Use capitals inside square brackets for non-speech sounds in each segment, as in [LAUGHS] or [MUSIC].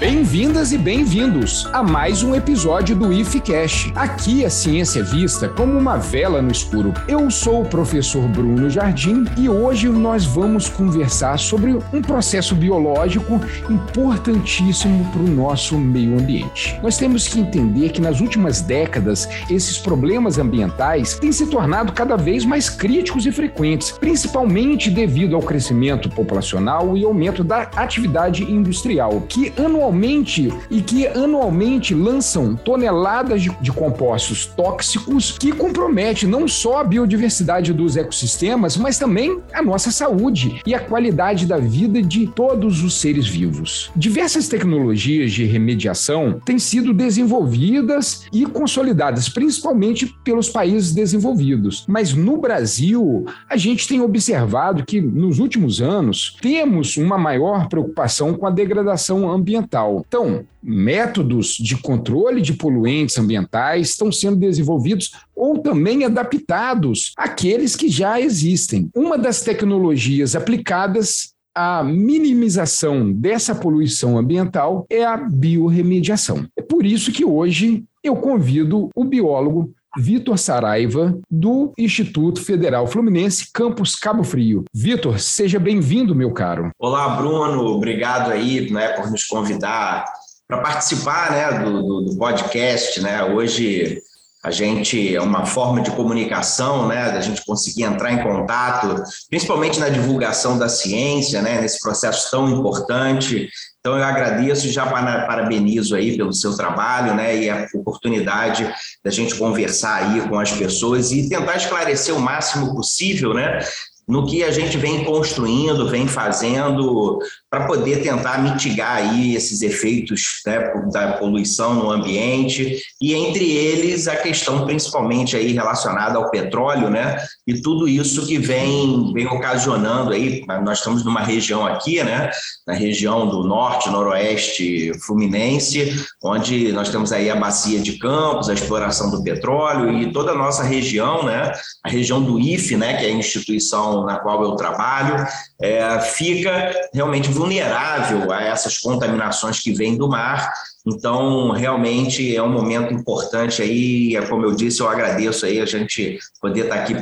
Bem-vindas e bem-vindos a mais um episódio do IFCast. Aqui a ciência é vista como uma vela no escuro. Eu sou o professor Bruno Jardim e hoje nós vamos conversar sobre um processo biológico importantíssimo para o nosso meio ambiente. Nós temos que entender que nas últimas décadas esses problemas ambientais têm se tornado cada vez mais críticos e frequentes, principalmente devido ao crescimento populacional e aumento da atividade industrial, que anualmente anualmente e que anualmente lançam toneladas de, de compostos tóxicos que comprometem não só a biodiversidade dos ecossistemas, mas também a nossa saúde e a qualidade da vida de todos os seres vivos. Diversas tecnologias de remediação têm sido desenvolvidas e consolidadas, principalmente pelos países desenvolvidos. Mas no Brasil, a gente tem observado que nos últimos anos temos uma maior preocupação com a degradação ambiental ambiental. Então, métodos de controle de poluentes ambientais estão sendo desenvolvidos ou também adaptados àqueles que já existem. Uma das tecnologias aplicadas à minimização dessa poluição ambiental é a biorremediação. É por isso que hoje eu convido o biólogo Vitor Saraiva, do Instituto Federal Fluminense, campus Cabo Frio. Vitor, seja bem-vindo, meu caro. Olá, Bruno. Obrigado aí né, por nos convidar para participar né, do, do, do, podcast. Né? Hoje a gente é uma forma de comunicação, né, da gente conseguir entrar em contato, principalmente na divulgação da ciência, né, nesse processo tão importante então, eu agradeço e já parabenizo aí pelo seu trabalho, né, e a oportunidade da gente conversar aí com as pessoas e tentar esclarecer o máximo possível, né, no que a gente vem construindo, vem fazendo para poder tentar mitigar aí esses efeitos né, da poluição no ambiente e entre eles a questão principalmente aí relacionada ao petróleo, né? E tudo isso que vem vem ocasionando aí, nós estamos numa região aqui, né? Na região do norte, noroeste fluminense, onde nós temos aí a bacia de Campos, a exploração do petróleo e toda a nossa região, né? A região do IFE, né? Que é a instituição na qual eu trabalho, é, fica realmente vulnerável a essas contaminações que vêm do mar. Então, realmente é um momento importante aí, é como eu disse, eu agradeço aí a gente poder estar aqui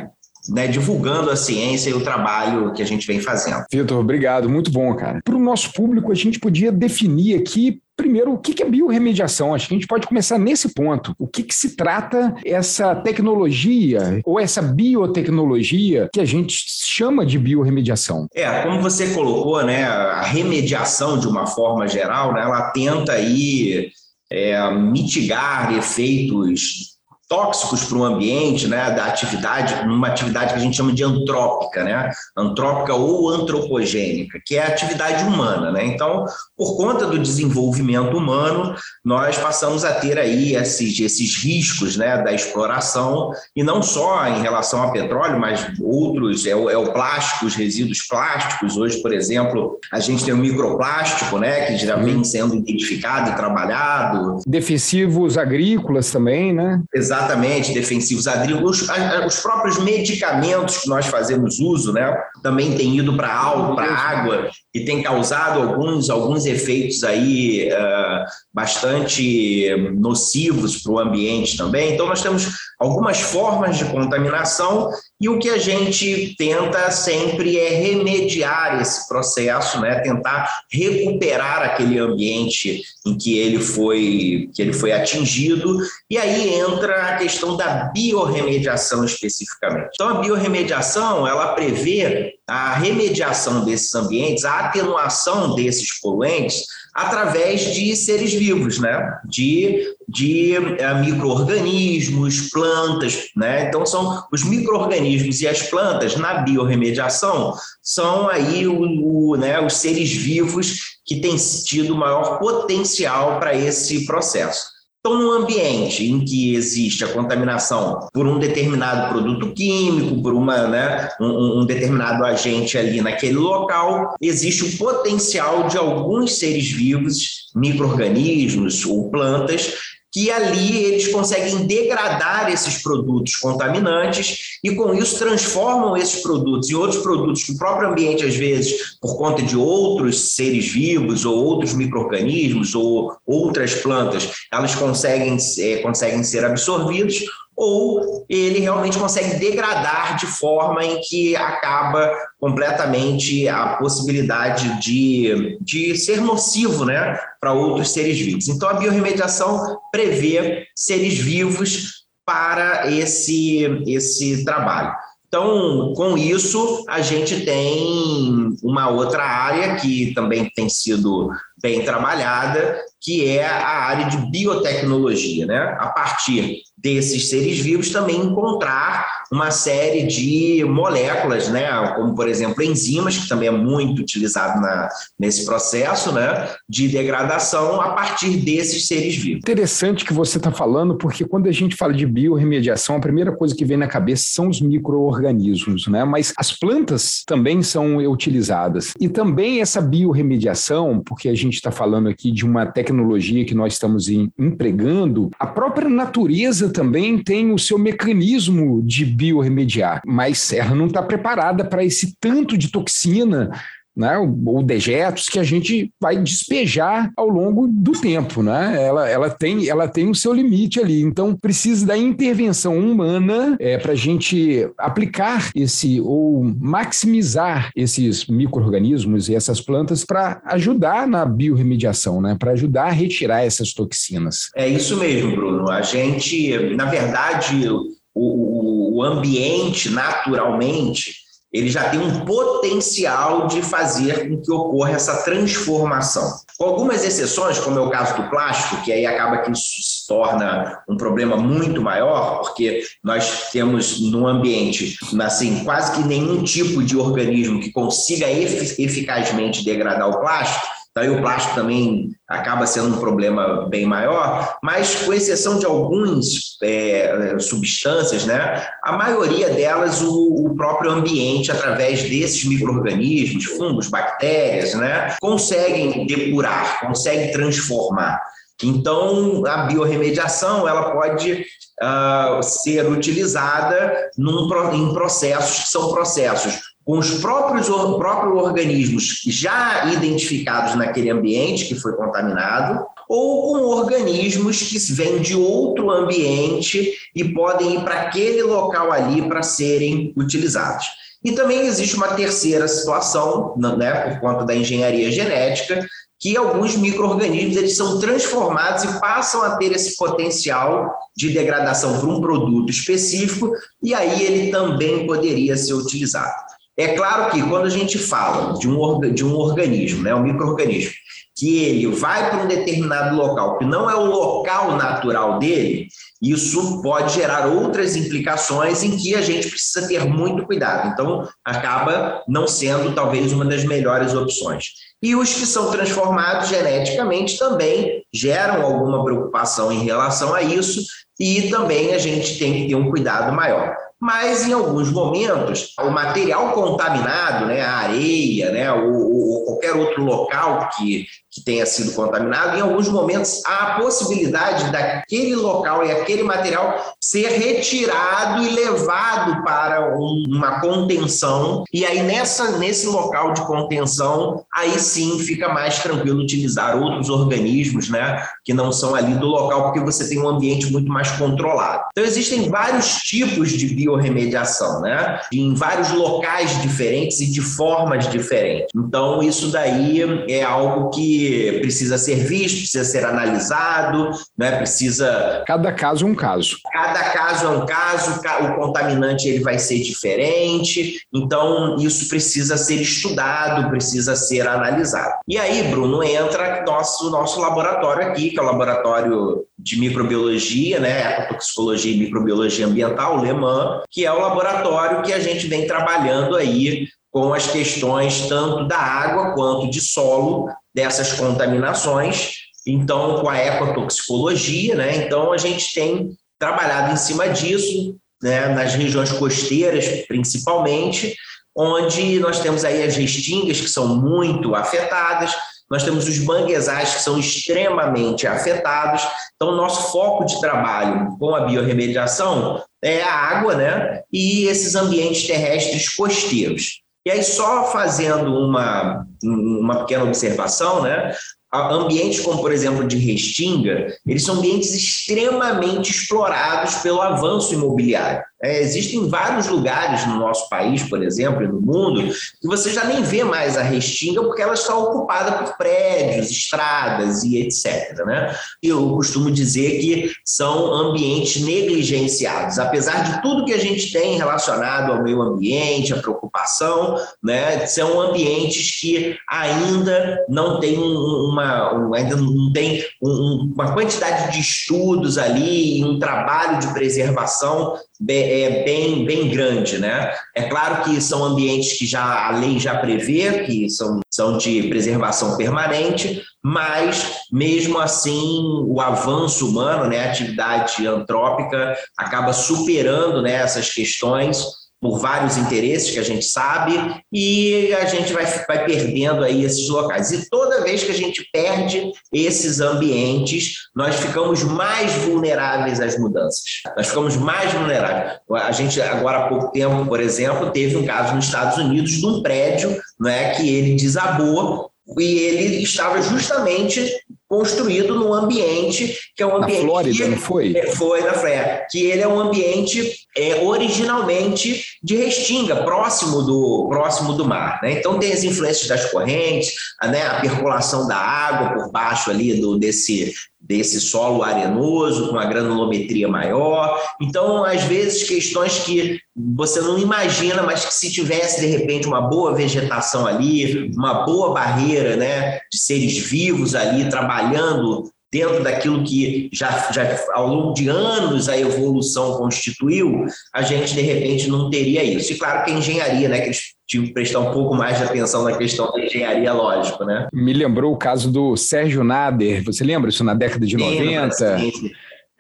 né, divulgando a ciência e o trabalho que a gente vem fazendo. Vitor, obrigado, muito bom, cara. Para o nosso público, a gente podia definir aqui Primeiro, o que é biorremediação? Acho que a gente pode começar nesse ponto. O que, que se trata essa tecnologia ou essa biotecnologia que a gente chama de biorremediação? É, como você colocou, né, a remediação de uma forma geral, né, ela tenta aí é, mitigar efeitos tóxicos para o ambiente, né, da atividade, numa atividade que a gente chama de antrópica, né, antrópica ou antropogênica, que é a atividade humana, né. Então, por conta do desenvolvimento humano, nós passamos a ter aí esses, esses riscos, né, da exploração e não só em relação ao petróleo, mas outros é o, é o plástico, os resíduos plásticos. Hoje, por exemplo, a gente tem o microplástico, né, que já vem sendo identificado e trabalhado. Defensivos agrícolas também, né? Exatamente Exatamente, defensivos agrícolas. Os próprios medicamentos que nós fazemos uso, né, também têm ido para a para água e tem causado alguns, alguns efeitos aí uh, bastante nocivos para o ambiente também. Então, nós temos algumas formas de contaminação e o que a gente tenta sempre é remediar esse processo, né? tentar recuperar aquele ambiente em que ele foi que ele foi atingido, e aí entra a questão da biorremediação especificamente. Então a biorremediação, ela prevê a remediação desses ambientes, a atenuação desses poluentes através de seres vivos, né? De, de é, micro-organismos, plantas, né? Então, são os micro-organismos e as plantas na biorremediação são aí o, o, né, os seres vivos que têm tido maior potencial para esse processo. Então, no ambiente em que existe a contaminação por um determinado produto químico, por uma, né, um, um determinado agente ali naquele local, existe o potencial de alguns seres vivos, micro-organismos ou plantas, que ali eles conseguem degradar esses produtos contaminantes e, com isso, transformam esses produtos em outros produtos que o próprio ambiente, às vezes, por conta de outros seres vivos ou outros micro-organismos ou outras plantas, elas conseguem, é, conseguem ser absorvidos ou ele realmente consegue degradar de forma em que acaba completamente a possibilidade de, de ser nocivo né, para outros seres vivos. Então, a biorremediação prevê seres vivos para esse, esse trabalho. Então, com isso, a gente tem uma outra área que também tem sido bem trabalhada, que é a área de biotecnologia, né? A partir desses seres vivos também encontrar uma série de moléculas, né, como por exemplo enzimas, que também é muito utilizado na, nesse processo, né, de degradação a partir desses seres vivos. Interessante que você está falando, porque quando a gente fala de biorremediação, a primeira coisa que vem na cabeça são os micro-organismos, né, mas as plantas também são utilizadas. E também essa biorremediação, porque a gente está falando aqui de uma tecnologia que nós estamos empregando, a própria natureza também tem o seu mecanismo de biorremediar, mas ela não está preparada para esse tanto de toxina né, ou dejetos que a gente vai despejar ao longo do tempo, né? Ela, ela, tem, ela tem o seu limite ali, então precisa da intervenção humana é, para a gente aplicar esse ou maximizar esses micro-organismos e essas plantas para ajudar na biorremediação, né? Para ajudar a retirar essas toxinas. É isso mesmo, Bruno. A gente, na verdade, o, o ambiente naturalmente ele já tem um potencial de fazer com que ocorra essa transformação. Com algumas exceções, como é o caso do plástico, que aí acaba que isso se torna um problema muito maior, porque nós temos no ambiente assim, quase que nenhum tipo de organismo que consiga eficazmente degradar o plástico, Daí o plástico também acaba sendo um problema bem maior, mas com exceção de algumas é, substâncias, né, a maioria delas o, o próprio ambiente, através desses micro-organismos, fungos, bactérias, né, conseguem depurar, conseguem transformar. Então, a biorremediação ela pode uh, ser utilizada num, em processos que são processos com os próprios, próprios organismos já identificados naquele ambiente que foi contaminado, ou com organismos que vêm de outro ambiente e podem ir para aquele local ali para serem utilizados. E também existe uma terceira situação, né, por conta da engenharia genética, que alguns micro-organismos eles são transformados e passam a ter esse potencial de degradação para um produto específico, e aí ele também poderia ser utilizado. É claro que quando a gente fala de um, de um organismo, né, um microorganismo, que ele vai para um determinado local que não é o local natural dele, isso pode gerar outras implicações em que a gente precisa ter muito cuidado. Então, acaba não sendo talvez uma das melhores opções. E os que são transformados geneticamente também geram alguma preocupação em relação a isso, e também a gente tem que ter um cuidado maior mas em alguns momentos o material contaminado, né, a areia, né, ou, ou qualquer outro local que, que tenha sido contaminado, em alguns momentos há a possibilidade daquele local e aquele material ser retirado e levado para um, uma contenção, e aí nessa, nesse local de contenção, aí sim fica mais tranquilo utilizar outros organismos, né, que não são ali do local, porque você tem um ambiente muito mais controlado. Então existem vários tipos de biorremediação, né, em vários locais diferentes e de formas diferentes. Então isso daí é algo que precisa ser visto, precisa ser analisado, né? precisa. Cada caso é um caso. Cada caso é um caso, o contaminante ele vai ser diferente, então isso precisa ser estudado, precisa ser analisado. E aí, Bruno, entra nosso, nosso laboratório aqui, que é o laboratório de microbiologia, né, ecotoxicologia e microbiologia ambiental, o LEMAN, que é o laboratório que a gente vem trabalhando aí com as questões tanto da água quanto de solo dessas contaminações. Então, com a ecotoxicologia, né? Então, a gente tem trabalhado em cima disso, né? nas regiões costeiras, principalmente, onde nós temos aí as restingas que são muito afetadas, nós temos os manguezais que são extremamente afetados. Então, nosso foco de trabalho com a biorremediação é a água, né? E esses ambientes terrestres costeiros. E aí, só fazendo uma, uma pequena observação, né? ambientes como, por exemplo, de Restinga, eles são ambientes extremamente explorados pelo avanço imobiliário. É, existem vários lugares no nosso país, por exemplo, e no mundo, que você já nem vê mais a restinga porque ela está ocupada por prédios, estradas e etc. Né? Eu costumo dizer que são ambientes negligenciados. Apesar de tudo que a gente tem relacionado ao meio ambiente, a preocupação, né, são ambientes que ainda não têm uma, um, ainda não tem um, uma quantidade de estudos ali, um trabalho de preservação é bem, bem grande, né? É claro que são ambientes que já a lei já prevê, que são, são de preservação permanente, mas mesmo assim o avanço humano, né, a atividade antrópica acaba superando né, essas questões por vários interesses que a gente sabe, e a gente vai, vai perdendo aí esses locais. E toda vez que a gente perde esses ambientes, nós ficamos mais vulneráveis às mudanças. Nós ficamos mais vulneráveis. A gente, agora há pouco tempo, por exemplo, teve um caso nos Estados Unidos de um prédio né, que ele desabou e ele estava justamente construído num ambiente que é um ambiente. Na Flórida, que, não foi? É, foi na Flórida. Que ele é um ambiente é, originalmente de restinga, próximo do, próximo do mar. Né? Então tem as influências das correntes, a, né, a percolação da água por baixo ali do, desse, desse solo arenoso, com uma granulometria maior. Então, às vezes, questões que você não imagina, mas que se tivesse, de repente, uma boa vegetação ali, uma boa barreira né, de seres vivos ali trabalhando dentro daquilo que já, já ao longo de anos a evolução constituiu, a gente de repente não teria isso. E claro que a engenharia, né, que eles tinham que prestar um pouco mais de atenção na questão da engenharia, lógico, né? Me lembrou o caso do Sérgio Nader, você lembra isso na década de sim, 90? Sim, sim.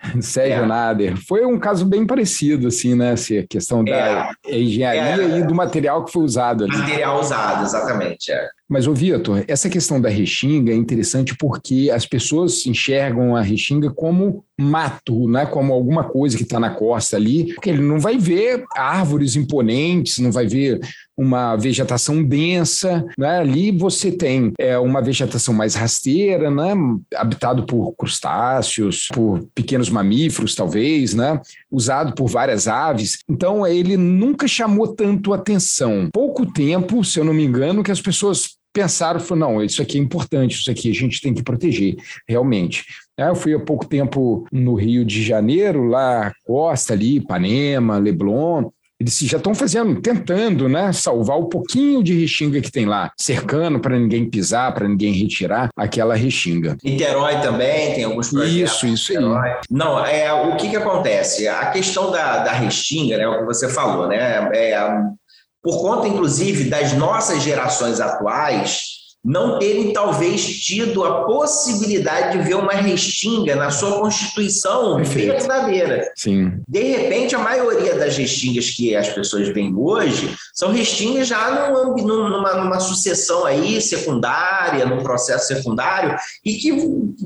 [LAUGHS] Sérgio é. Nader. Foi um caso bem parecido, assim, né? Assim, a questão da é. engenharia é. e do material que foi usado ali. Material usado, exatamente. É. Mas, ô Vitor, essa questão da Restinga é interessante porque as pessoas enxergam a Restinga como mato, né? como alguma coisa que está na costa ali, porque ele não vai ver árvores imponentes, não vai ver uma vegetação densa. Né? Ali você tem é, uma vegetação mais rasteira, né? habitado por crustáceos, por pequenos mamíferos, talvez, né? usado por várias aves. Então, ele nunca chamou tanto atenção. Pouco tempo, se eu não me engano, que as pessoas pensaram, falaram, não, isso aqui é importante, isso aqui a gente tem que proteger, realmente. Eu fui há pouco tempo no Rio de Janeiro, lá Costa ali, Ipanema, Leblon, eles já estão fazendo, tentando, né, salvar o pouquinho de restinga que tem lá, cercando para ninguém pisar, para ninguém retirar aquela restinga. Niterói também tem alguns projetos. Isso, isso aí. Não, é o que que acontece? A questão da, da restinga, né, o que você falou, né, é, por conta, inclusive, das nossas gerações atuais, não terem talvez tido a possibilidade de ver uma restinga na sua constituição Perfeito. verdadeira. Sim. De repente, a maioria das restingas que as pessoas veem hoje são restingas já num, numa, numa sucessão aí secundária, num processo secundário, e que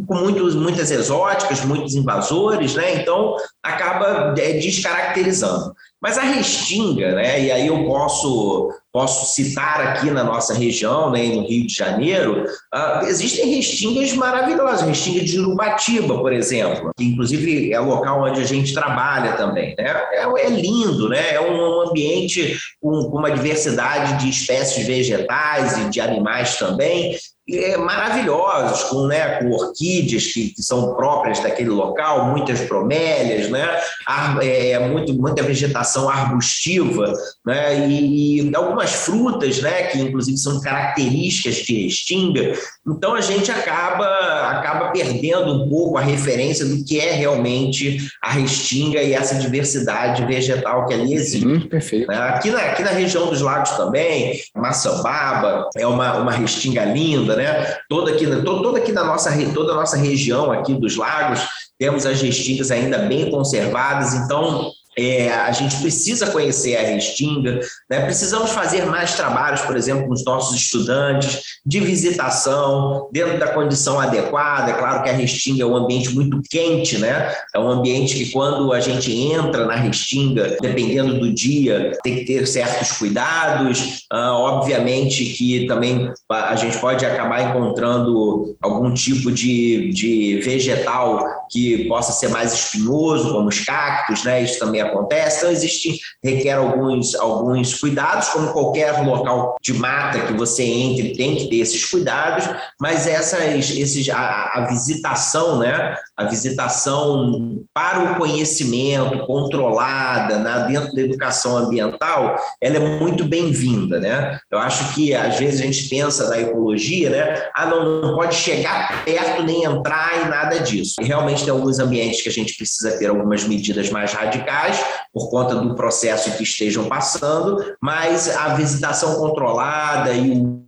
com muitos, muitas exóticas, muitos invasores, né? Então acaba é, descaracterizando. Mas a restinga, né, e aí eu posso, posso citar aqui na nossa região, né, no Rio de Janeiro, uh, existem restingas maravilhosas, restinga de Urubatiba, por exemplo, que inclusive é local onde a gente trabalha também. Né? É, é lindo, né? é um ambiente com, com uma diversidade de espécies vegetais e de animais também, é, maravilhosos, com, né, com orquídeas que, que, são próprias daquele local, muitas bromélias, né, Ar, é, muito, muita vegetação arbustiva, né, e, e, algumas frutas, né, que inclusive são características de Restinga. Então a gente acaba, acaba perdendo um pouco a referência do que é realmente a Restinga e essa diversidade vegetal que ali existe. Hum, perfeito. Né. Aqui, na, aqui na região dos lagos também, Maçambaba é uma, uma Restinga linda, né? Toda aqui, toda aqui na nossa, toda a nossa região aqui dos lagos, temos as restingas ainda bem conservadas, então é, a gente precisa conhecer a Restinga, né? precisamos fazer mais trabalhos, por exemplo, com os nossos estudantes, de visitação, dentro da condição adequada. É claro que a Restinga é um ambiente muito quente, né? é um ambiente que, quando a gente entra na Restinga, dependendo do dia, tem que ter certos cuidados. Ah, obviamente que também a gente pode acabar encontrando algum tipo de, de vegetal que possa ser mais espinhoso, como os cactos, né? isso também acontece. Então, existe, requer alguns, alguns cuidados, como qualquer local de mata que você entre, tem que ter esses cuidados, mas essas, esses, a, a visitação, né? A visitação para o conhecimento, controlada, né? dentro da educação ambiental, ela é muito bem-vinda, né? Eu acho que, às vezes, a gente pensa na ecologia, né? Ah, não, não pode chegar perto nem entrar em nada disso. E realmente tem alguns ambientes que a gente precisa ter algumas medidas mais radicais, por conta do processo que estejam passando, mas a visitação controlada e o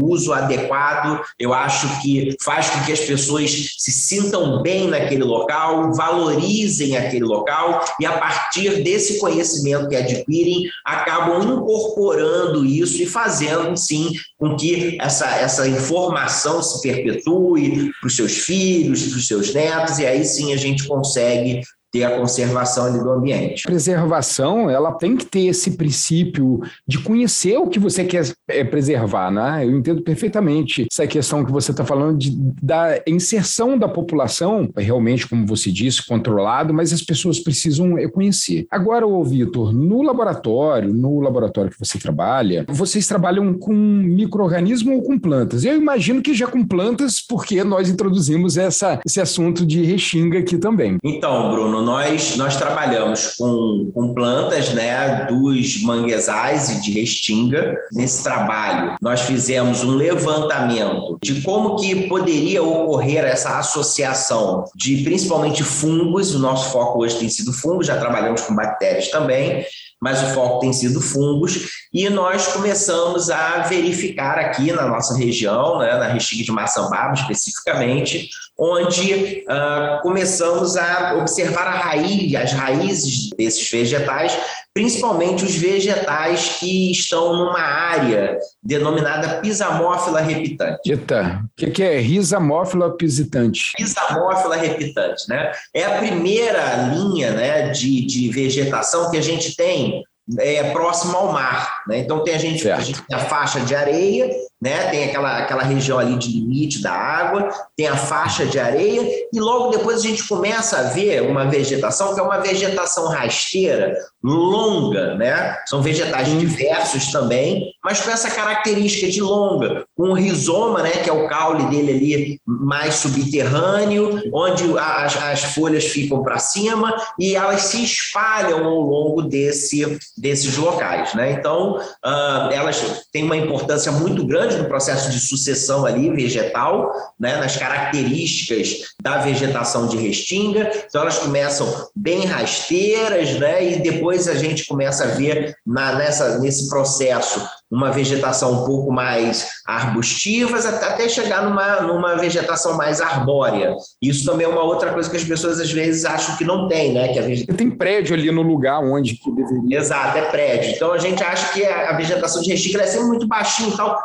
uso adequado, eu acho que faz com que as pessoas se sintam bem naquele local, valorizem aquele local e a partir desse conhecimento que adquirem, acabam incorporando isso e fazendo sim com que essa, essa informação se perpetue para os seus filhos, para os seus netos, e aí sim a gente consegue ter a conservação do ambiente. Preservação, ela tem que ter esse princípio de conhecer o que você quer é, preservar, né? Eu entendo perfeitamente essa questão que você está falando de, da inserção da população, realmente, como você disse, controlado, mas as pessoas precisam é, conhecer. Agora, ô Vitor, no laboratório, no laboratório que você trabalha, vocês trabalham com micro-organismo ou com plantas? Eu imagino que já com plantas, porque nós introduzimos essa, esse assunto de restinga aqui também. Então, Bruno, nós, nós trabalhamos com, com plantas né, dos manguezais e de restinga. Nesse trabalho, nós fizemos um levantamento de como que poderia ocorrer essa associação de principalmente fungos. O nosso foco hoje tem sido fungos, já trabalhamos com bactérias também mas o foco tem sido fungos, e nós começamos a verificar aqui na nossa região, né, na Restinga de Maçambaba especificamente, onde uh, começamos a observar a raiz, as raízes desses vegetais, principalmente os vegetais que estão numa área denominada pisamófila repitante. Eita, o que, que é risamófila pisitante? Pisamófila repitante, né? É a primeira linha né, de, de vegetação que a gente tem é, próximo ao mar. Né? Então tem a gente, a gente tem a faixa de areia né? Tem aquela, aquela região ali de limite da água, tem a faixa de areia, e logo depois a gente começa a ver uma vegetação que é uma vegetação rasteira, longa, né? São vegetais diversos também, mas com essa característica de longa, com o rizoma, né? Que é o caule dele ali mais subterrâneo, onde as, as folhas ficam para cima e elas se espalham ao longo desse, desses locais, né? Então, uh, elas têm uma importância muito grande no processo de sucessão ali vegetal, né, nas características da vegetação de restinga. Então elas começam bem rasteiras, né, e depois a gente começa a ver na, nessa, nesse processo uma vegetação um pouco mais arbustivas, até chegar numa, numa vegetação mais arbórea. Isso também é uma outra coisa que as pessoas às vezes acham que não tem, né? Que a vegetação... Tem prédio ali no lugar onde que deveria. Exato, é prédio. Então a gente acha que a vegetação de restinga é sempre muito baixinha e tal,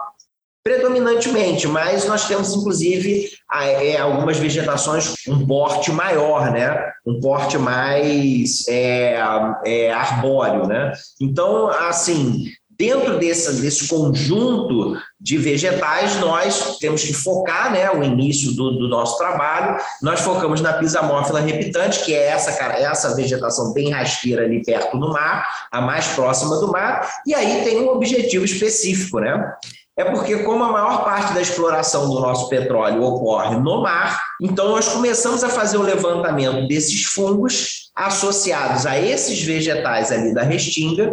predominantemente, mas nós temos inclusive é, algumas vegetações um porte maior, né? Um porte mais é, é, arbóreo, né? Então, assim, dentro desse, desse conjunto de vegetais, nós temos que focar, né, o início do, do nosso trabalho, nós focamos na pisamófila repitante, que é essa, essa vegetação bem rasteira ali perto do mar, a mais próxima do mar, e aí tem um objetivo específico, né? É porque, como a maior parte da exploração do nosso petróleo ocorre no mar, então nós começamos a fazer o levantamento desses fungos associados a esses vegetais ali da restinga,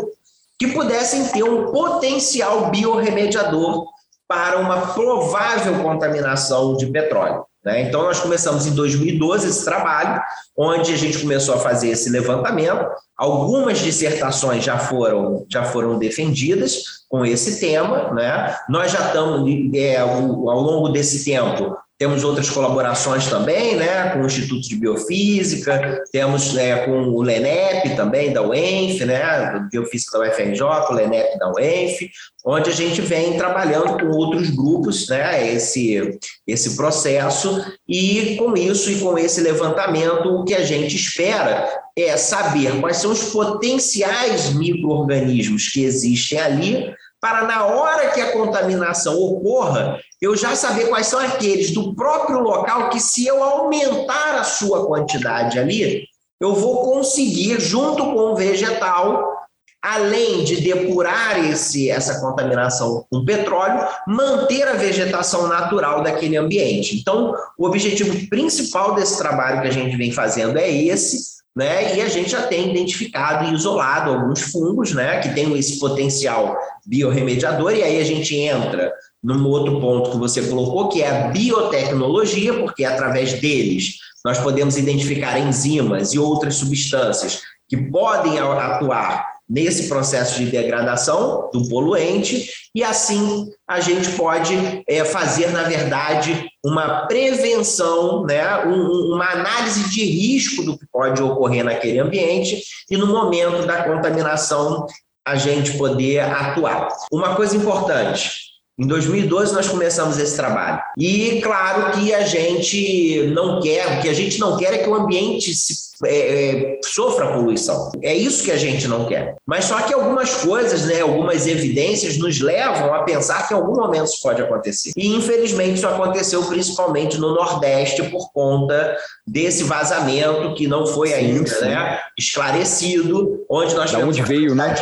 que pudessem ter um potencial biorremediador para uma provável contaminação de petróleo. Né? Então, nós começamos em 2012 esse trabalho, onde a gente começou a fazer esse levantamento. Algumas dissertações já foram, já foram defendidas com esse tema. Né? Nós já estamos, é, ao longo desse tempo, temos outras colaborações também, né, com o Instituto de Biofísica, temos né, com o LENEP também, da UENF, né, Biofísica da UFRJ, o LENEP da UENF, onde a gente vem trabalhando com outros grupos, né, esse, esse processo, e com isso e com esse levantamento, o que a gente espera é saber quais são os potenciais micro-organismos que existem ali, para na hora que a contaminação ocorra, eu já saber quais são aqueles do próprio local que, se eu aumentar a sua quantidade ali, eu vou conseguir, junto com o vegetal, além de depurar esse, essa contaminação com petróleo, manter a vegetação natural daquele ambiente. Então, o objetivo principal desse trabalho que a gente vem fazendo é esse, né? E a gente já tem identificado e isolado alguns fungos, né, que têm esse potencial biorremediador, e aí a gente entra num outro ponto que você colocou, que é a biotecnologia, porque através deles nós podemos identificar enzimas e outras substâncias que podem atuar nesse processo de degradação do poluente, e assim a gente pode é, fazer, na verdade, uma prevenção, né, um, uma análise de risco do que pode ocorrer naquele ambiente, e no momento da contaminação a gente poder atuar. Uma coisa importante, em 2012 nós começamos esse trabalho. E claro que a gente não quer, o que a gente não quer é que o ambiente se, é, é, sofra poluição. É isso que a gente não quer. Mas só que algumas coisas, né, algumas evidências nos levam a pensar que em algum momento isso pode acontecer. E infelizmente isso aconteceu principalmente no Nordeste por conta desse vazamento que não foi ainda sim. Né, esclarecido, onde nós da onde veio, né?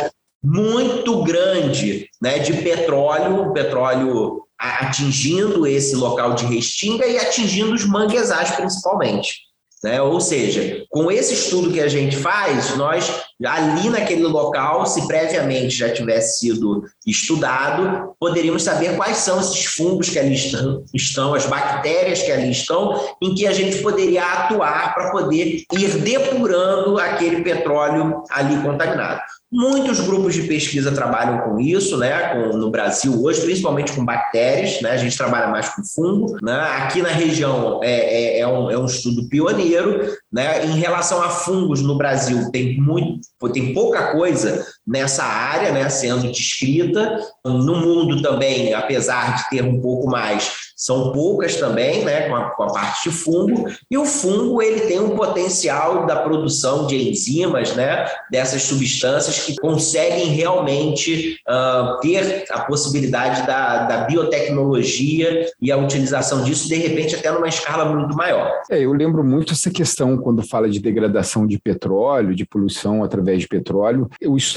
Muito grande né, de petróleo, petróleo atingindo esse local de restinga e atingindo os manguezais principalmente. Né? Ou seja, com esse estudo que a gente faz, nós ali naquele local, se previamente já tivesse sido estudado, poderíamos saber quais são esses fungos que ali estão, estão, as bactérias que ali estão, em que a gente poderia atuar para poder ir depurando aquele petróleo ali contaminado. Muitos grupos de pesquisa trabalham com isso, né? Com, no Brasil hoje, principalmente com bactérias, né? A gente trabalha mais com fungo, né? Aqui na região é, é, é, um, é um estudo pioneiro, né? Em relação a fungos no Brasil, tem muito, tem pouca coisa nessa área, né? Sendo descrita. No mundo também, apesar de ter um pouco mais, são poucas também, né, com a, com a, parte de fungo, e o fungo ele tem um potencial da produção de enzimas, né, dessas substâncias que conseguem realmente uh, ter a possibilidade da, da biotecnologia e a utilização disso, de repente, até numa escala muito maior. É, eu lembro muito essa questão quando fala de degradação de petróleo, de poluição através de petróleo,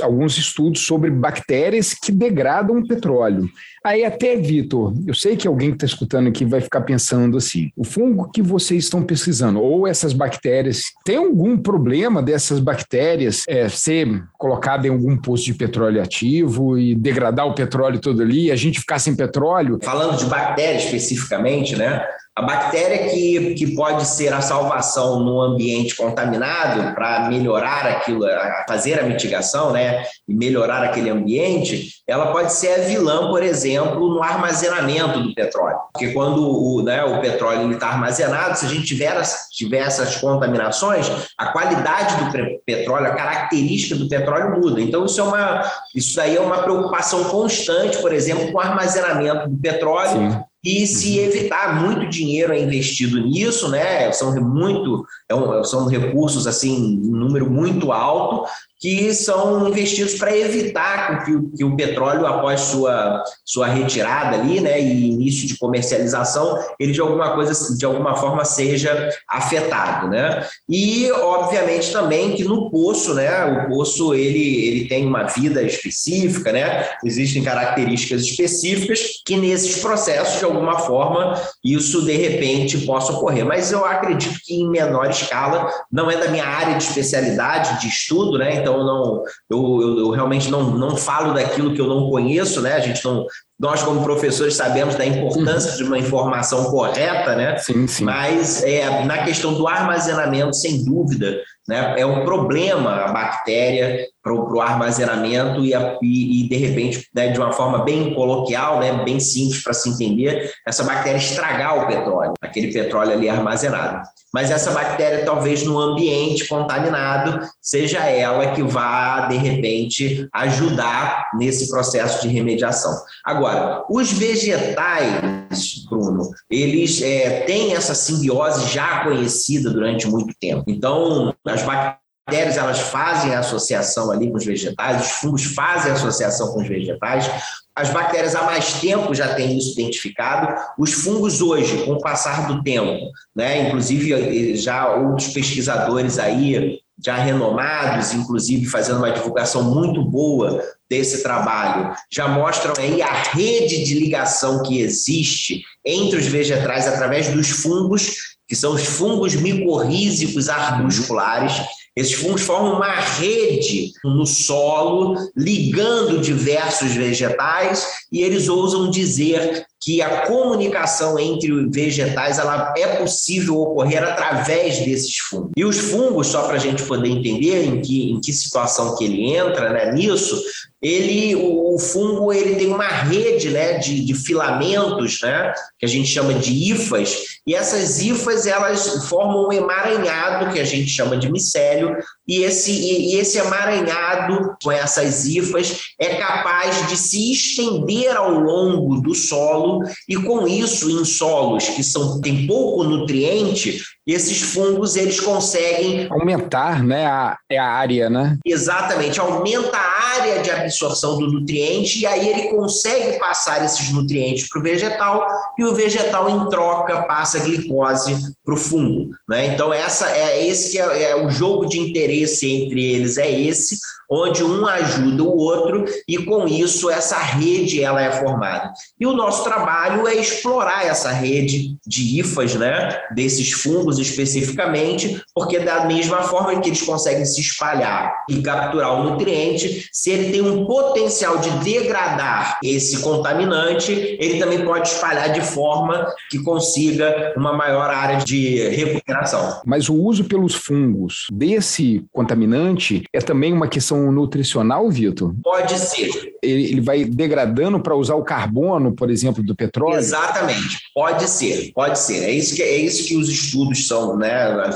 alguns estudos sobre bactérias que degradam o petróleo. Aí até, Vitor, eu sei que alguém que está escutando aqui vai ficar pensando assim, o fungo que vocês estão pesquisando, ou essas bactérias, tem algum problema dessas bactérias é, ser colocada em algum posto de petróleo ativo e degradar o petróleo todo ali, a gente ficar sem petróleo? Falando de bactéria especificamente, né? A bactéria que, que pode ser a salvação no ambiente contaminado para melhorar aquilo, fazer a mitigação, né, e melhorar aquele ambiente, ela pode ser a vilã, por exemplo, no armazenamento do petróleo. Porque quando o, né, o petróleo está armazenado, se a gente tiver, tiver essas contaminações, a qualidade do petróleo, a característica do petróleo muda. Então, isso, é uma, isso daí é uma preocupação constante, por exemplo, com o armazenamento do petróleo. Sim e se evitar muito dinheiro é investido nisso, né? São muito, é são recursos assim, em número muito alto, que são investidos para evitar que o, que o, petróleo, após sua, sua retirada ali, né, e início de comercialização, ele de alguma coisa, de alguma forma seja afetado, né? E obviamente também que no poço, né, o poço ele, ele tem uma vida específica, né? Existem características específicas que nesses processos de alguma forma isso de repente possa ocorrer, mas eu acredito que em menor escala, não é da minha área de especialidade de estudo, né? Então então não, eu, eu, eu, realmente não, não falo daquilo que eu não conheço, né? A gente não, nós como professores sabemos da importância de uma informação correta, né? Sim, sim. Mas é, na questão do armazenamento, sem dúvida, né? É um problema a bactéria para o armazenamento e, e, e, de repente, né, de uma forma bem coloquial, né, bem simples para se entender, essa bactéria estragar o petróleo, aquele petróleo ali armazenado. Mas essa bactéria, talvez no ambiente contaminado, seja ela que vá, de repente, ajudar nesse processo de remediação. Agora, os vegetais, Bruno, eles é, têm essa simbiose já conhecida durante muito tempo. Então, as bactérias bactérias elas fazem a associação ali com os vegetais, os fungos fazem a associação com os vegetais. As bactérias há mais tempo já têm isso identificado. Os fungos hoje, com o passar do tempo, né, inclusive já outros pesquisadores aí já renomados, inclusive fazendo uma divulgação muito boa desse trabalho, já mostram aí a rede de ligação que existe entre os vegetais através dos fungos, que são os fungos micorrízicos arbusculares, esses fungos formam uma rede no solo, ligando diversos vegetais, e eles ousam dizer que a comunicação entre vegetais ela é possível ocorrer através desses fungos. E os fungos, só para a gente poder entender em que, em que situação que ele entra né, nisso, ele, o, o, fungo ele tem uma rede né, de, de, filamentos, né, que a gente chama de hifas, e essas hifas elas formam um emaranhado que a gente chama de micélio, e esse, e, esse emaranhado com essas hifas é capaz de se estender ao longo do solo, e com isso, em solos que são, têm pouco nutriente, esses fungos eles conseguem aumentar né, a, é a área, né? Exatamente, aumenta a área de absorção do nutriente e aí ele consegue passar esses nutrientes para o vegetal e o vegetal em troca passa glicose para o fungo, né? Então essa é esse é, é o jogo de interesse entre eles é esse onde um ajuda o outro e com isso essa rede ela é formada. E o nosso trabalho é explorar essa rede de hifas, né, desses fungos especificamente, porque da mesma forma que eles conseguem se espalhar e capturar o nutriente, se ele tem um potencial de degradar esse contaminante, ele também pode espalhar de forma que consiga uma maior área de recuperação. Mas o uso pelos fungos desse contaminante é também uma questão nutricional, Vitor? Pode ser. Ele, ele vai degradando para usar o carbono, por exemplo, do petróleo? Exatamente. Pode ser, pode ser. É isso que, é isso que os estudos são, né?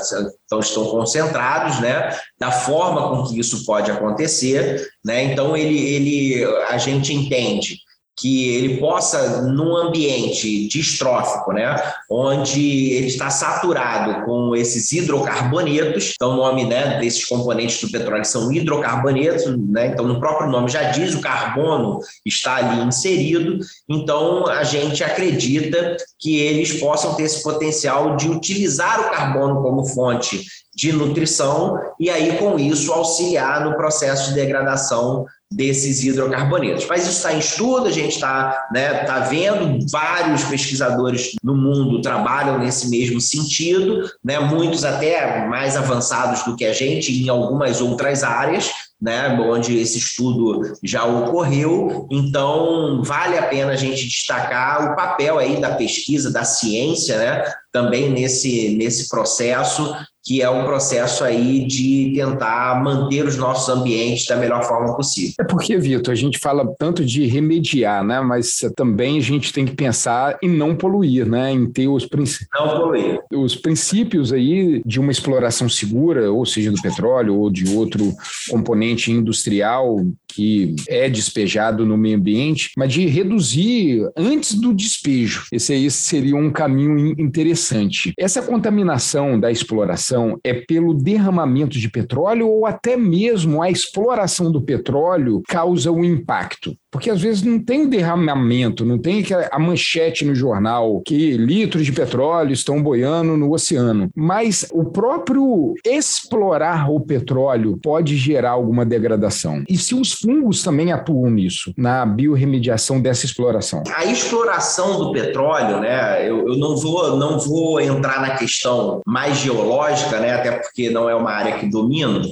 Então, estão concentrados, né? Da forma com que isso pode acontecer, né? Então, ele, ele, a gente entende que ele possa, num ambiente distrófico, né, onde ele está saturado com esses hidrocarbonetos, então o nome né, desses componentes do petróleo são hidrocarbonetos, né, então no próprio nome já diz, o carbono está ali inserido, então a gente acredita que eles possam ter esse potencial de utilizar o carbono como fonte de nutrição e aí com isso auxiliar no processo de degradação desses hidrocarbonetos. Mas isso está em estudo, a gente está né, tá vendo, vários pesquisadores no mundo trabalham nesse mesmo sentido, né, muitos até mais avançados do que a gente em algumas outras áreas, né, onde esse estudo já ocorreu. Então, vale a pena a gente destacar o papel aí da pesquisa, da ciência, né, também nesse, nesse processo que é um processo aí de tentar manter os nossos ambientes da melhor forma possível. É porque, Vitor, a gente fala tanto de remediar, né? Mas também a gente tem que pensar em não poluir, né? Em ter os princípios. Não poluir. Os princípios aí de uma exploração segura, ou seja, do petróleo ou de outro componente industrial que é despejado no meio ambiente, mas de reduzir antes do despejo. Esse aí seria um caminho interessante. Essa contaminação da exploração é pelo derramamento de petróleo ou até mesmo a exploração do petróleo causa o impacto? Porque às vezes não tem derramamento, não tem a manchete no jornal que litros de petróleo estão boiando no oceano. Mas o próprio explorar o petróleo pode gerar alguma degradação. E se os fungos também atuam nisso, na biorremediação dessa exploração? A exploração do petróleo, né? Eu, eu não, vou, não vou entrar na questão mais geológica, né? Até porque não é uma área que domino,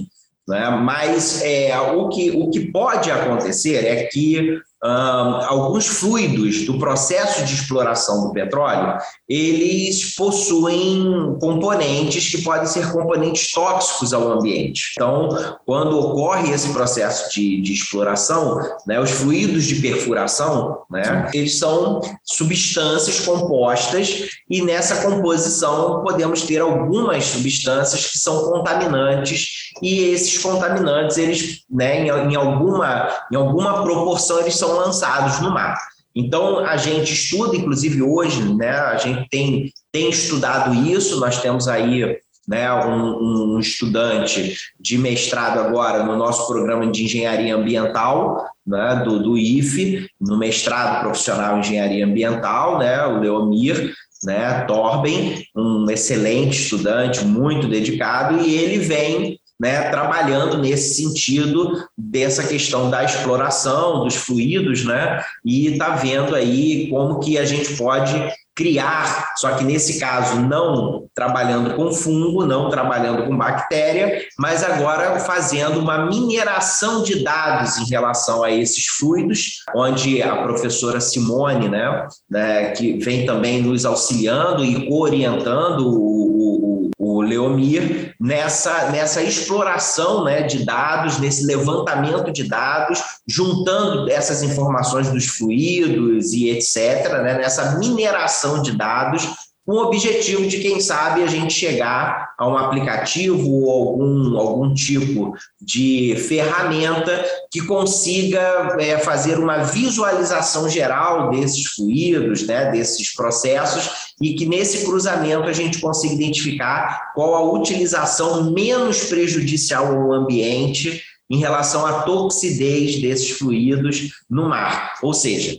né? Mas é, o, que, o que pode acontecer é que alguns fluidos do processo de exploração do petróleo, eles possuem componentes que podem ser componentes tóxicos ao ambiente. Então, quando ocorre esse processo de, de exploração, né, os fluidos de perfuração, né, eles são substâncias compostas e nessa composição podemos ter algumas substâncias que são contaminantes e esses contaminantes, eles, né, em, em alguma, em alguma proporção, eles são lançados no mar. Então, a gente estuda, inclusive hoje, né, a gente tem, tem estudado isso, nós temos aí né, um, um, estudante de mestrado agora no nosso programa de engenharia ambiental, né, do, do IFE, no mestrado profissional em engenharia ambiental, né, o Leomir, né, Torben, um excelente estudante, muito dedicado, e ele vem né, trabalhando nesse sentido dessa questão da exploração dos fluidos, né, e está vendo aí como que a gente pode criar, só que nesse caso não trabalhando com fungo, não trabalhando com bactéria, mas agora fazendo uma mineração de dados em relação a esses fluidos, onde a professora Simone, né, né que vem também nos auxiliando e orientando o, o, o Leomir nessa, nessa exploração né, de dados, nesse levantamento de dados, juntando essas informações dos fluidos e etc., né, nessa mineração de dados, o objetivo de, quem sabe, a gente chegar a um aplicativo ou algum, algum tipo de ferramenta que consiga é, fazer uma visualização geral desses fluidos, né, desses processos, e que nesse cruzamento a gente consiga identificar qual a utilização menos prejudicial ao ambiente em relação à toxidez desses fluidos no mar. Ou seja,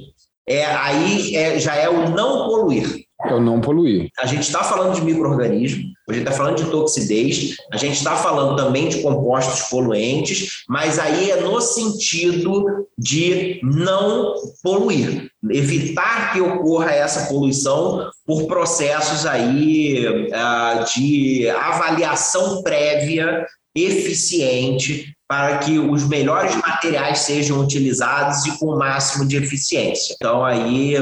é, aí é, já é o não poluir. É o não poluir. A gente está falando de microorganismo, a gente está falando de toxidez, a gente está falando também de compostos poluentes, mas aí é no sentido de não poluir, evitar que ocorra essa poluição por processos aí uh, de avaliação prévia eficiente para que os melhores materiais sejam utilizados e com o máximo de eficiência. Então, aí,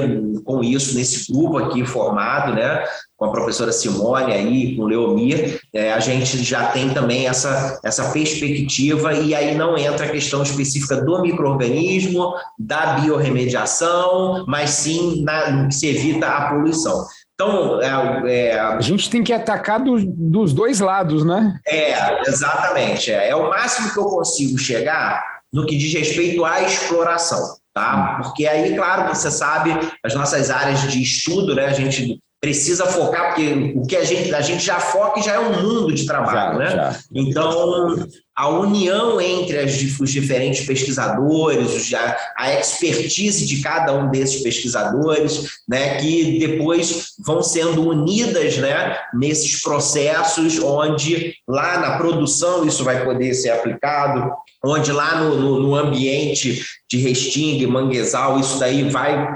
com isso, nesse grupo aqui formado, né, com a professora Simone aí, com o Leomir, é, a gente já tem também essa, essa perspectiva e aí não entra a questão específica do microorganismo, da biorremediação, mas sim na, se evita a poluição. Então, é, é, a gente tem que atacar do, dos dois lados, né? É, exatamente. É, é o máximo que eu consigo chegar no que diz respeito à exploração, tá? Hum. Porque aí, claro, você sabe, as nossas áreas de estudo, né? A gente precisa focar, porque o que a gente, a gente já foca e já é um mundo de trabalho, já, né? Já. Então, a união entre as, os diferentes pesquisadores, a, a expertise de cada um desses pesquisadores, né, que depois vão sendo unidas né, nesses processos, onde lá na produção isso vai poder ser aplicado, onde lá no, no, no ambiente de restinga, manguezal, isso daí vai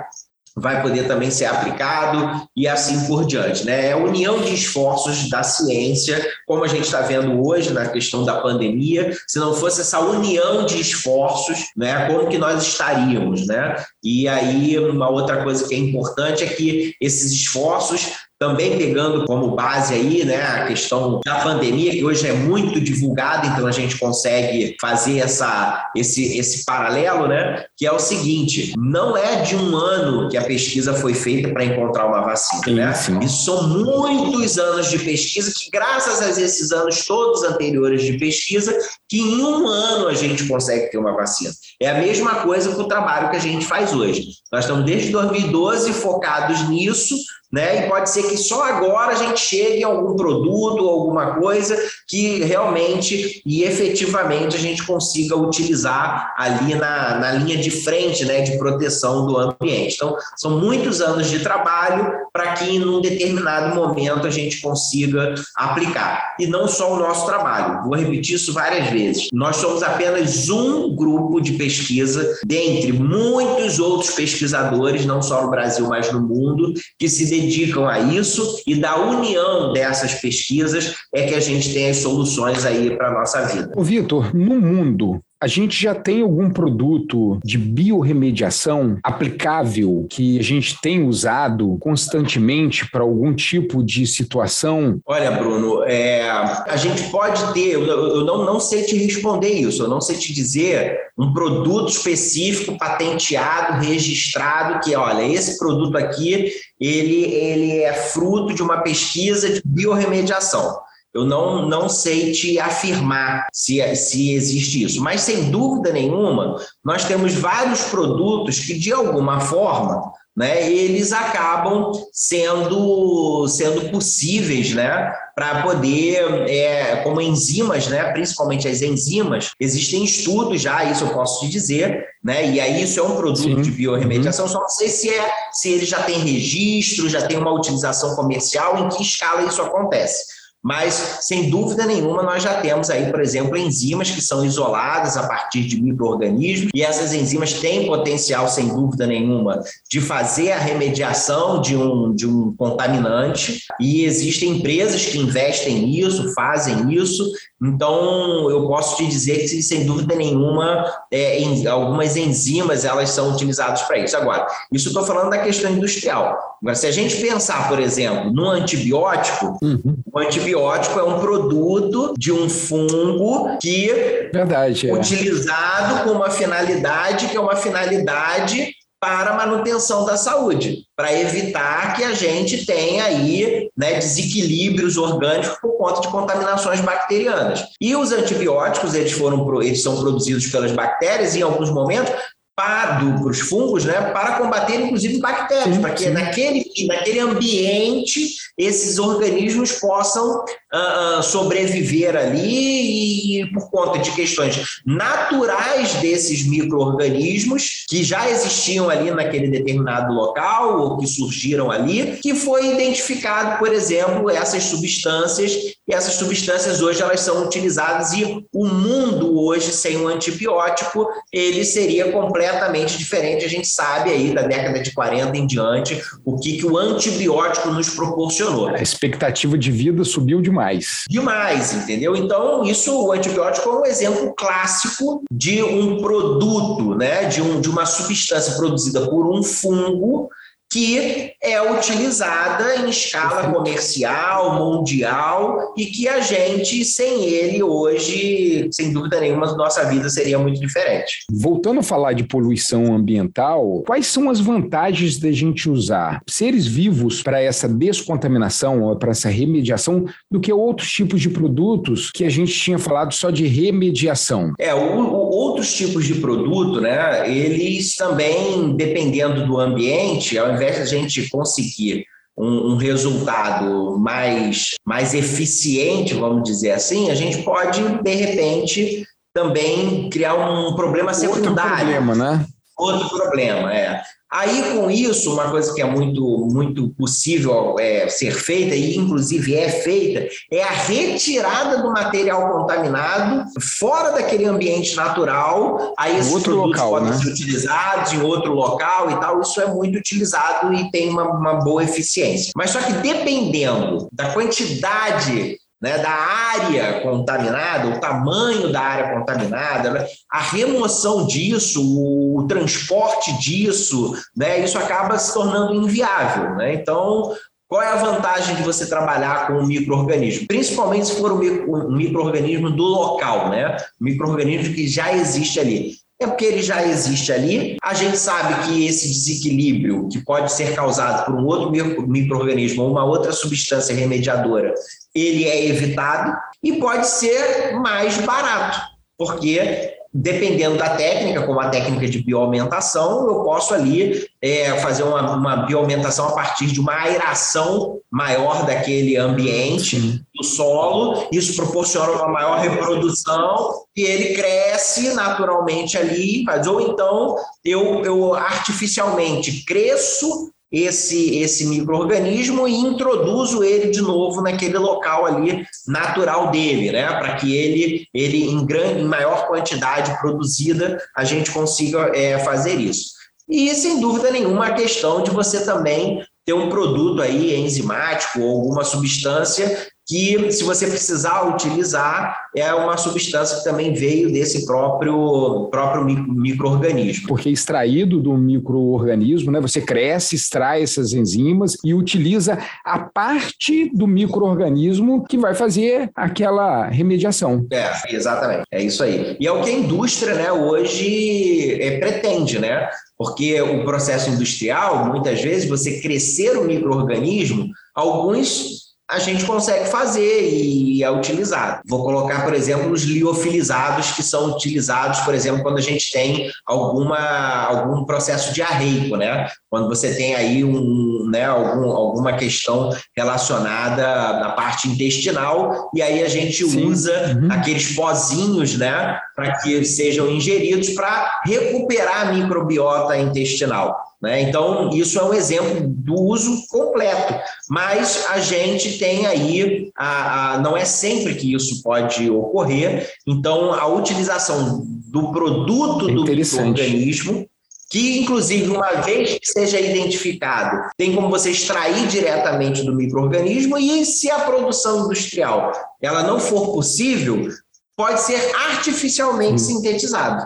vai poder também ser aplicado e assim por diante. Né? É a união de esforços da ciência, como a gente está vendo hoje na questão da pandemia, se não fosse essa união de esforços, né, como que nós estaríamos? Né? E aí, uma outra coisa que é importante é que esses esforços também pegando como base aí, né, a questão da pandemia, que hoje é muito divulgada, então a gente consegue fazer essa, esse, esse paralelo, né, que é o seguinte, não é de um ano que a pesquisa foi feita para encontrar uma vacina, sim, né? Sim. Isso são muitos anos de pesquisa que graças a esses anos todos anteriores de pesquisa, que em um ano a gente consegue ter uma vacina. É a mesma coisa com o trabalho que a gente faz hoje. Nós estamos desde 2012 focados nisso, né? E pode ser que só agora a gente chegue a algum produto, alguma coisa que realmente e efetivamente a gente consiga utilizar ali na, na linha de frente, né, de proteção do ambiente. Então, são muitos anos de trabalho para que em um determinado momento a gente consiga aplicar. E não só o nosso trabalho. Vou repetir isso várias vezes. Nós somos apenas um grupo de pesquisa dentre muitos outros pesquisadores, não só no Brasil, mas no mundo, que se dedicam a isso e da união dessas pesquisas é que a gente tem as soluções aí para a nossa vida. Vitor, no mundo, A gente já tem algum produto de biorremediação aplicável que a gente tem usado constantemente para algum tipo de situação? Olha, Bruno, é, a gente pode ter, eu, não, não sei te responder isso, eu não sei te dizer um produto específico, patenteado, registrado, que, olha, esse produto aqui, ele, ele é fruto de uma pesquisa de biorremediação. Eu não, não sei te afirmar se, se existe isso, mas sem dúvida nenhuma, nós temos vários produtos que, de alguma forma, né, eles acabam sendo, sendo possíveis né, para poder, é, como enzimas, né, principalmente as enzimas, existem estudos já, isso eu posso te dizer, né, e aí isso é um produto Sim. de biorremediação, uhum. só não sei se, é, se ele já tem registro, já tem uma utilização comercial, em que escala isso acontece. Mas, sem dúvida nenhuma, nós já temos aí, por exemplo, enzimas que são isoladas a partir de micro-organismos, e essas enzimas têm potencial, sem dúvida nenhuma, de fazer a remediação de um, de um contaminante, e existem empresas que investem nisso, fazem isso, então eu posso te dizer que, sem dúvida nenhuma, é, em, algumas enzimas elas são utilizadas para isso. Agora, isso estou falando da questão industrial. Agora, se a gente pensar, por exemplo, no antibiótico, uhum. o antibiótico antibiótico é um produto de um fungo que Verdade, é utilizado com uma finalidade que é uma finalidade para manutenção da saúde, para evitar que a gente tenha aí né, desequilíbrios orgânicos por conta de contaminações bacterianas. E os antibióticos, eles foram eles são produzidos pelas bactérias em alguns momentos para os fungos, né, para combater inclusive bactérias, para que naquele, naquele ambiente esses organismos possam uh, sobreviver ali e por conta de questões naturais desses micro-organismos que já existiam ali naquele determinado local ou que surgiram ali, que foi identificado, por exemplo, essas substâncias e essas substâncias hoje elas são utilizadas e o mundo hoje sem um antibiótico ele seria completamente diferente. A gente sabe aí da década de 40 em diante o que, que o antibiótico nos proporciona funcionou. A expectativa de vida subiu demais. Demais, entendeu? Então, isso, o antibiótico é um exemplo clássico de um produto, né? De, um, de uma substância produzida por um fungo que é utilizada em escala comercial, mundial, e que a gente, sem ele, hoje, sem dúvida nenhuma, nossa vida seria muito diferente. Voltando a falar de poluição ambiental, quais são as vantagens da gente usar seres vivos para essa descontaminação, para essa remediação, do que outros tipos de produtos que a gente tinha falado só de remediação? É, o, o, outros tipos de produto, né, eles também, dependendo do ambiente, ao invés de a gente conseguir um, um, resultado mais, mais eficiente, vamos dizer assim, a gente pode, de repente, também criar um problema secundário. Outro problema, né? Outro problema, é. Aí, com isso, uma coisa que é muito, muito possível é, ser feita, e inclusive é feita, é a retirada do material contaminado fora daquele ambiente natural. Aí esses outro produtos local, podem né? ser utilizados em outro local e tal. Isso é muito utilizado e tem uma, uma boa eficiência. Mas só que dependendo da quantidade né, da área contaminada, o tamanho da área contaminada, né, a remoção disso, o, transporte disso, né, isso acaba se tornando inviável. Né? Então, qual é a vantagem de você trabalhar com um microorganismo? Principalmente se for um microorganismo do local, né? Um microorganismo que já existe ali. É porque ele já existe ali. A gente sabe que esse desequilíbrio, que pode ser causado por um outro microorganismo ou uma outra substância remediadora, ele é evitado e pode ser mais barato, porque dependendo da técnica, como a técnica de bioaumentação, eu posso ali é, fazer uma, uma bioaumentação a partir de uma aeração maior daquele ambiente do solo, isso proporciona uma maior reprodução e ele cresce naturalmente ali, ou então eu, eu artificialmente cresço esse, esse microorganismo e introduzo ele de novo naquele local ali natural dele, né? Para que ele, ele em, grande, em maior quantidade produzida, a gente consiga é, fazer isso. E, sem dúvida nenhuma, a questão de você também ter um produto aí enzimático ou alguma substância que, se você precisar utilizar, é uma substância que também veio desse próprio, próprio microorganismo. Porque extraído do microorganismo, né? Você cresce, extrai essas enzimas e utiliza a parte do microorganismo que vai fazer aquela remediação. É, exatamente. É isso aí. E é o que a indústria, né, hoje é, pretende, né? Porque o processo industrial, muitas vezes, você crescer o microorganismo, alguns a gente consegue fazer e é utilizado. Vou colocar, por exemplo, os liofilizados que são utilizados, por exemplo, quando a gente tem alguma, algum processo diarreico, né? Quando você tem aí um, né, algum, alguma questão relacionada na parte intestinal, e aí a gente Sim. usa uhum. aqueles pozinhos, né, para que eles sejam ingeridos para recuperar a microbiota intestinal. Né? Então, isso é um exemplo do uso completo, mas a gente tem aí, a, a, não é sempre que isso pode ocorrer, então a utilização do produto do microorganismo que inclusive uma vez que seja identificado, tem como você extrair diretamente do microorganismo e se a produção industrial ela não for possível, pode ser artificialmente hum. sintetizado.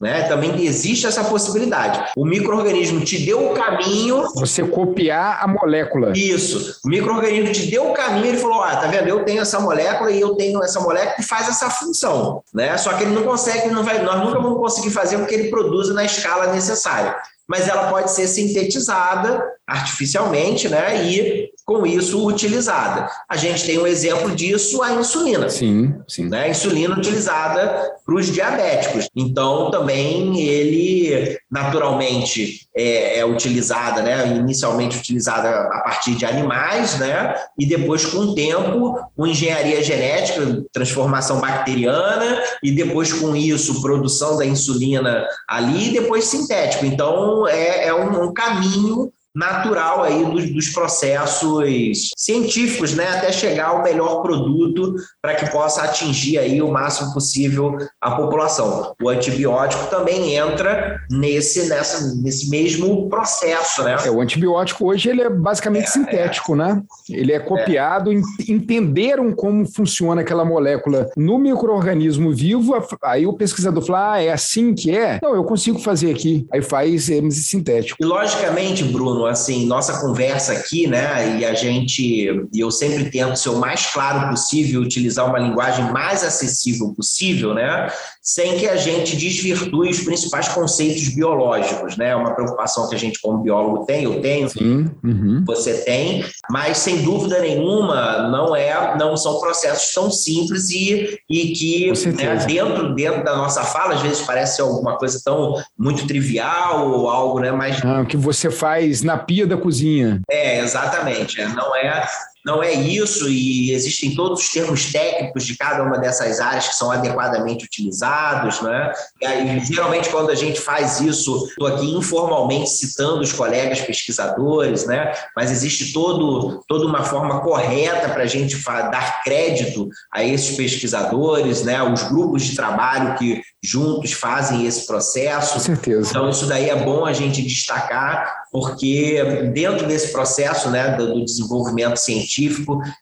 Né? Também existe essa possibilidade. O microorganismo te deu o caminho. Você copiar a molécula. Isso. O microorganismo te deu o caminho, ele falou: ah, tá vendo? Eu tenho essa molécula e eu tenho essa molécula que faz essa função. Né? Só que ele não consegue, não vai, nós nunca vamos conseguir fazer o que ele produz na escala necessária. Mas ela pode ser sintetizada artificialmente, né? E com isso utilizada. A gente tem um exemplo disso, a insulina. Sim, sim. Né? A insulina utilizada para os diabéticos. Então, também ele naturalmente é, é, utilizada, né? Inicialmente utilizada a partir de animais, né? E depois, com o tempo, com engenharia genética, transformação bacteriana, e depois com isso, produção da insulina ali, e depois sintético. Então, é, é um, um caminho natural aí dos, dos, processos científicos, né, até chegar ao melhor produto para que possa atingir aí o máximo possível a população. O antibiótico também entra nesse nessa nesse mesmo processo, né? É, o antibiótico hoje ele é basicamente é, sintético, é. né? Ele é copiado, é. entenderam como funciona aquela molécula no microorganismo vivo, aí o pesquisador fala: "Ah, é assim que é?". Não, eu consigo fazer aqui. Aí faz é, sintético. E logicamente, Bruno, Assim, nossa conversa aqui, né, e a gente, e eu sempre tento ser o mais claro possível, utilizar uma linguagem mais acessível possível, né, sem que a gente desvirtue os principais conceitos biológicos, né, é uma preocupação que a gente como biólogo tem, eu tenho, Sim. Uhum. você tem, mas sem dúvida nenhuma não é, não são processos tão simples e, e que né, dentro, dentro da nossa fala, às vezes parece alguma coisa tão muito trivial ou algo, né, mas... Ah, que você faz na pia da cozinha. É, exatamente. Não é, não é isso, e existem todos os termos técnicos de cada uma dessas áreas que são adequadamente utilizados. Né? E, geralmente, quando a gente faz isso, estou aqui informalmente citando os colegas pesquisadores, né? mas existe todo, toda uma forma correta para a gente dar crédito a esses pesquisadores, né? os grupos de trabalho que juntos fazem esse processo. Com certeza. Então, isso daí é bom a gente destacar, porque dentro desse processo né, do desenvolvimento científico,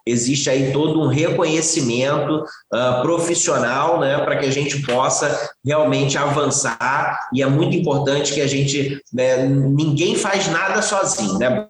existe aí todo um reconhecimento uh, profissional né, para que a gente possa realmente avançar, e é muito importante que a gente, né, ninguém faz nada sozinho, né,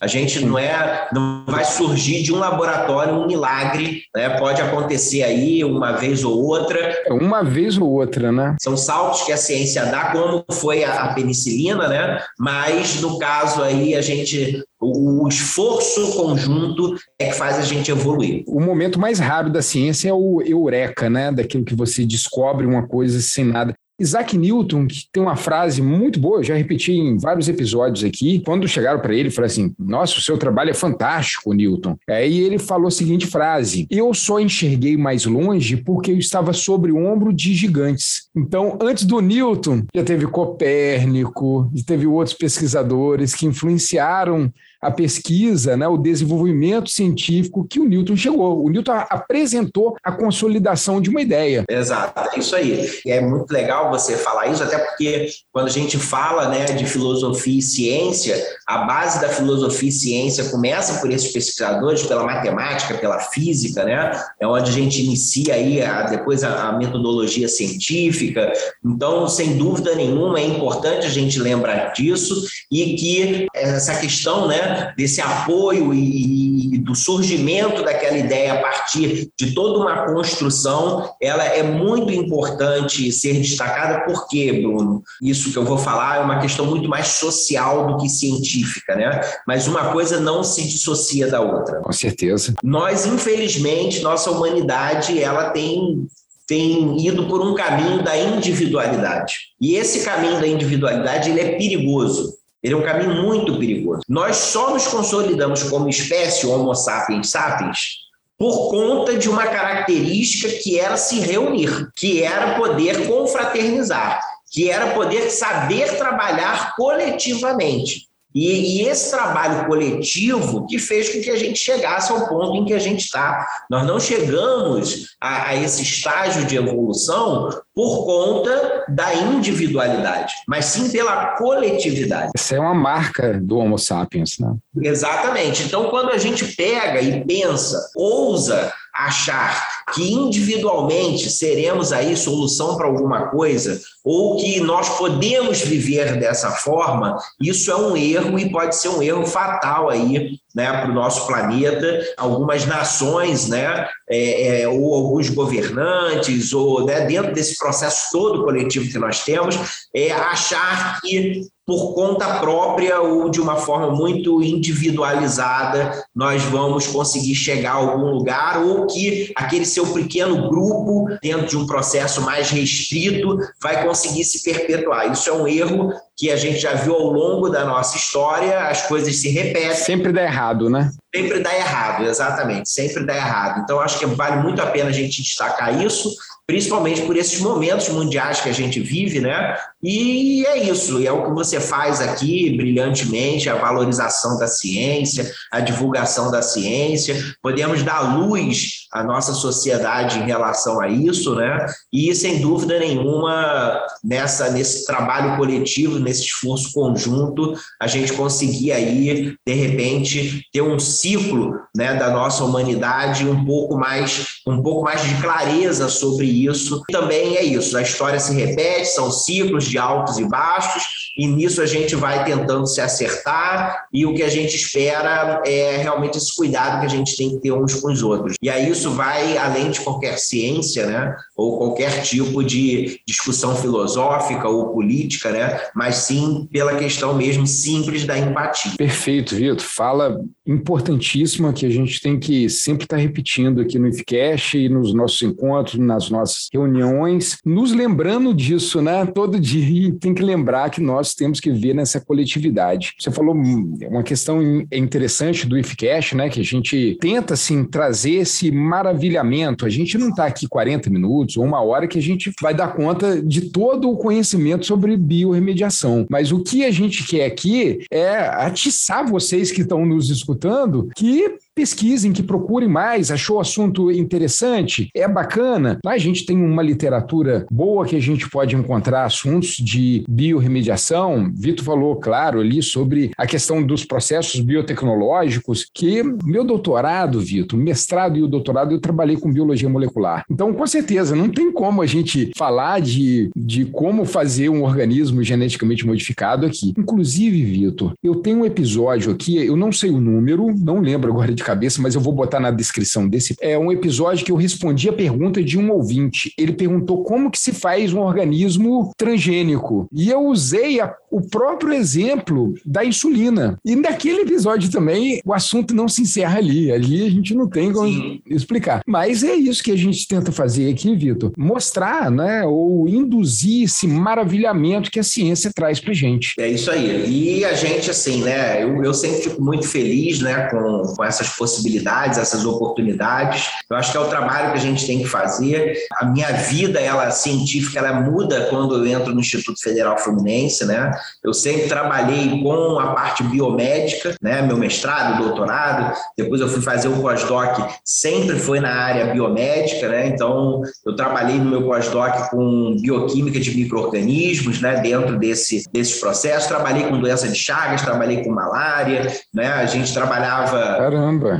a gente não é, não vai surgir de um laboratório um milagre, né? Pode acontecer aí uma vez ou outra. É uma vez ou outra, né? São saltos que a ciência dá, como foi a, penicilina, né? Mas no caso aí a gente o, esforço conjunto é que faz a gente evoluir. O momento mais raro da ciência é o eureka, né? Daquilo que você descobre uma coisa sem nada. Isaac Newton, que tem uma frase muito boa, já repeti em vários episódios aqui, quando chegaram para ele, falaram assim: Nossa, o seu trabalho é fantástico, Newton. Aí ele falou a seguinte frase: Eu só enxerguei mais longe porque eu estava sobre o ombro de gigantes. Então, antes do Newton, já teve Copérnico, e teve outros pesquisadores que influenciaram a pesquisa, né, o desenvolvimento científico que o Newton chegou. O Newton apresentou a consolidação de uma ideia. Exato, é isso aí. É muito legal você falar isso, até porque quando a gente fala né, de filosofia e ciência, a base da filosofia e ciência começa por esses pesquisadores, pela matemática, pela física, né? É onde a gente inicia aí a, depois a, a metodologia científica. Então, sem dúvida nenhuma, é importante a gente lembrar disso e que essa questão né, desse apoio e, e do surgimento daquela ideia a partir de toda uma construção, ela é muito importante ser destacada, porque, Bruno, isso que eu vou falar é uma questão muito mais social do que científica, né? Mas uma coisa não se dissocia da outra. Com certeza. Nós, infelizmente, nossa humanidade, ela tem tem ido por um caminho da individualidade. E esse caminho da individualidade ele é perigoso. Ele é um caminho muito perigoso. Nós só nos consolidamos como espécie Homo sapiens sapiens por conta de uma característica que era se reunir, que era poder confraternizar, que era poder saber trabalhar coletivamente. E, e, esse trabalho coletivo que fez com que a gente chegasse ao ponto em que a gente está. Nós não chegamos a, a, esse estágio de evolução por conta da individualidade, mas sim pela coletividade. Essa é uma marca do Homo sapiens, né? Exatamente. Então, quando a gente pega e pensa, ousa achar que individualmente seremos aí solução para alguma coisa, ou que nós podemos viver dessa forma, isso é um erro e pode ser um erro fatal aí né, para o nosso planeta. Algumas nações, né, é, é, ou alguns governantes, ou né, dentro desse processo todo coletivo que nós temos, é achar que por conta própria ou de uma forma muito individualizada, nós vamos conseguir chegar a algum lugar, ou que aquele seu pequeno grupo, dentro de um processo mais restrito, vai conseguir se perpetuar. Isso é um erro que a gente já viu ao longo da nossa história, as coisas se repetem. Sempre dá errado, né? Sempre dá errado, exatamente, sempre dá errado. Então, acho que vale muito a pena a gente destacar isso principalmente por esses momentos mundiais que a gente vive, né? E é isso, é o que você faz aqui brilhantemente, a valorização da ciência, a divulgação da ciência. Podemos dar luz à nossa sociedade em relação a isso, né? E sem dúvida nenhuma, nessa nesse trabalho coletivo, nesse esforço conjunto, a gente conseguir aí, de repente, ter um ciclo, né, da nossa humanidade um pouco mais um pouco mais de clareza sobre isso. Também é isso, a história se repete, são ciclos de altos e baixos, e nisso a gente vai tentando se acertar, e o que a gente espera é realmente esse cuidado que a gente tem que ter uns com os outros. E aí isso vai além de qualquer ciência, né, ou qualquer tipo de discussão filosófica ou política, né, mas sim pela questão mesmo simples da empatia. Perfeito, Vitor. Fala importantíssima que a gente tem que sempre estar repetindo aqui no IFCast e nos nossos encontros, nas nossas reuniões, nos lembrando disso, né? Todo dia tem que lembrar que nós temos que ver nessa coletividade. Você falou uma questão interessante do IFCast, né? Que a gente tenta, assim, trazer esse maravilhamento. A gente não está aqui 40 minutos ou uma hora que a gente vai dar conta de todo o conhecimento sobre biorremediação. Mas o que a gente quer aqui é atiçar vocês que estão nos escutando que pesquisem, que procurem mais, achou o assunto interessante, é bacana. Lá a gente tem uma literatura boa que a gente pode encontrar assuntos de biorremediação. Vitor falou, claro, ali sobre a questão dos processos biotecnológicos, que meu doutorado, Vitor, mestrado e o doutorado, eu trabalhei com biologia molecular. Então, com certeza, não tem como a gente falar de, de como fazer um organismo geneticamente modificado aqui. Inclusive, Vitor, eu tenho um episódio aqui, eu não sei o número, não lembro agora de cabeça, mas eu vou botar na descrição desse. É um episódio que eu respondi a pergunta de um ouvinte. Ele perguntou como que se faz um organismo transgênico. E eu usei a, o próprio exemplo da insulina. E naquele episódio também, o assunto não se encerra ali. Ali a gente não tem como Sim. explicar. Mas é isso que a gente tenta fazer aqui, Vitor. Mostrar, né? Ou induzir esse maravilhamento que a ciência traz pra gente. É isso aí. E a gente, assim, né? Eu, eu sempre fico muito feliz, né? Com, com essas possibilidades, essas oportunidades. Eu acho que é o trabalho que a gente tem que fazer. A minha vida, ela científica, ela muda quando eu entro no Instituto Federal Fluminense, né? Eu sempre trabalhei com a parte biomédica, né? Meu mestrado, doutorado, depois eu fui fazer o pós-doc, sempre foi na área biomédica, né? Então, eu trabalhei no meu pós-doc com bioquímica de micro-organismos, né? Dentro desse, desses processos, trabalhei com doença de Chagas, trabalhei com malária, né? A gente trabalhava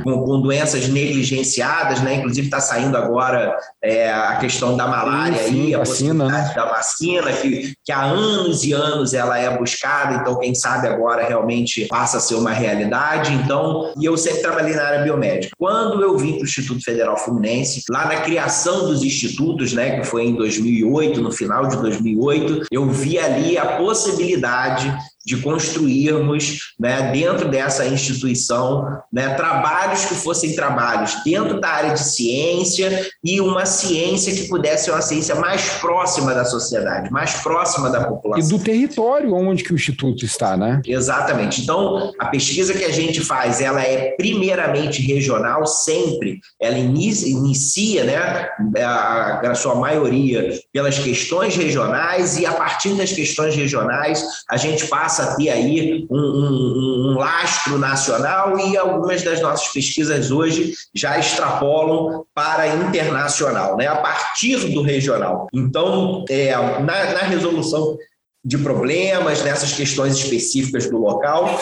com, com, doenças negligenciadas, né? Inclusive está saindo agora é, a questão da malária sim, a vacina, né? da vacina, que, que há anos e anos ela é buscada, então quem sabe agora realmente passa a ser uma realidade. Então, e eu sempre trabalhei na área biomédica. Quando eu vim para o Instituto Federal Fluminense, lá na criação dos institutos, né, que foi em 2008, no final de 2008, eu vi ali a possibilidade de construirmos, né, dentro dessa instituição, né, trabalhos que fossem trabalhos dentro da área de ciência e uma ciência que pudesse ser uma ciência mais próxima da sociedade, mais próxima da população. E do território onde que o instituto está, né? Exatamente. Então, a pesquisa que a gente faz, ela é primeiramente regional, sempre. Ela inicia, inicia né, a, a sua maioria pelas questões regionais e a partir das questões regionais a gente passa passa a ter aí um, um, um, lastro nacional e algumas das nossas pesquisas hoje já extrapolam para internacional, né? a partir do regional. Então, é, na, na resolução de problemas, nessas questões específicas do local,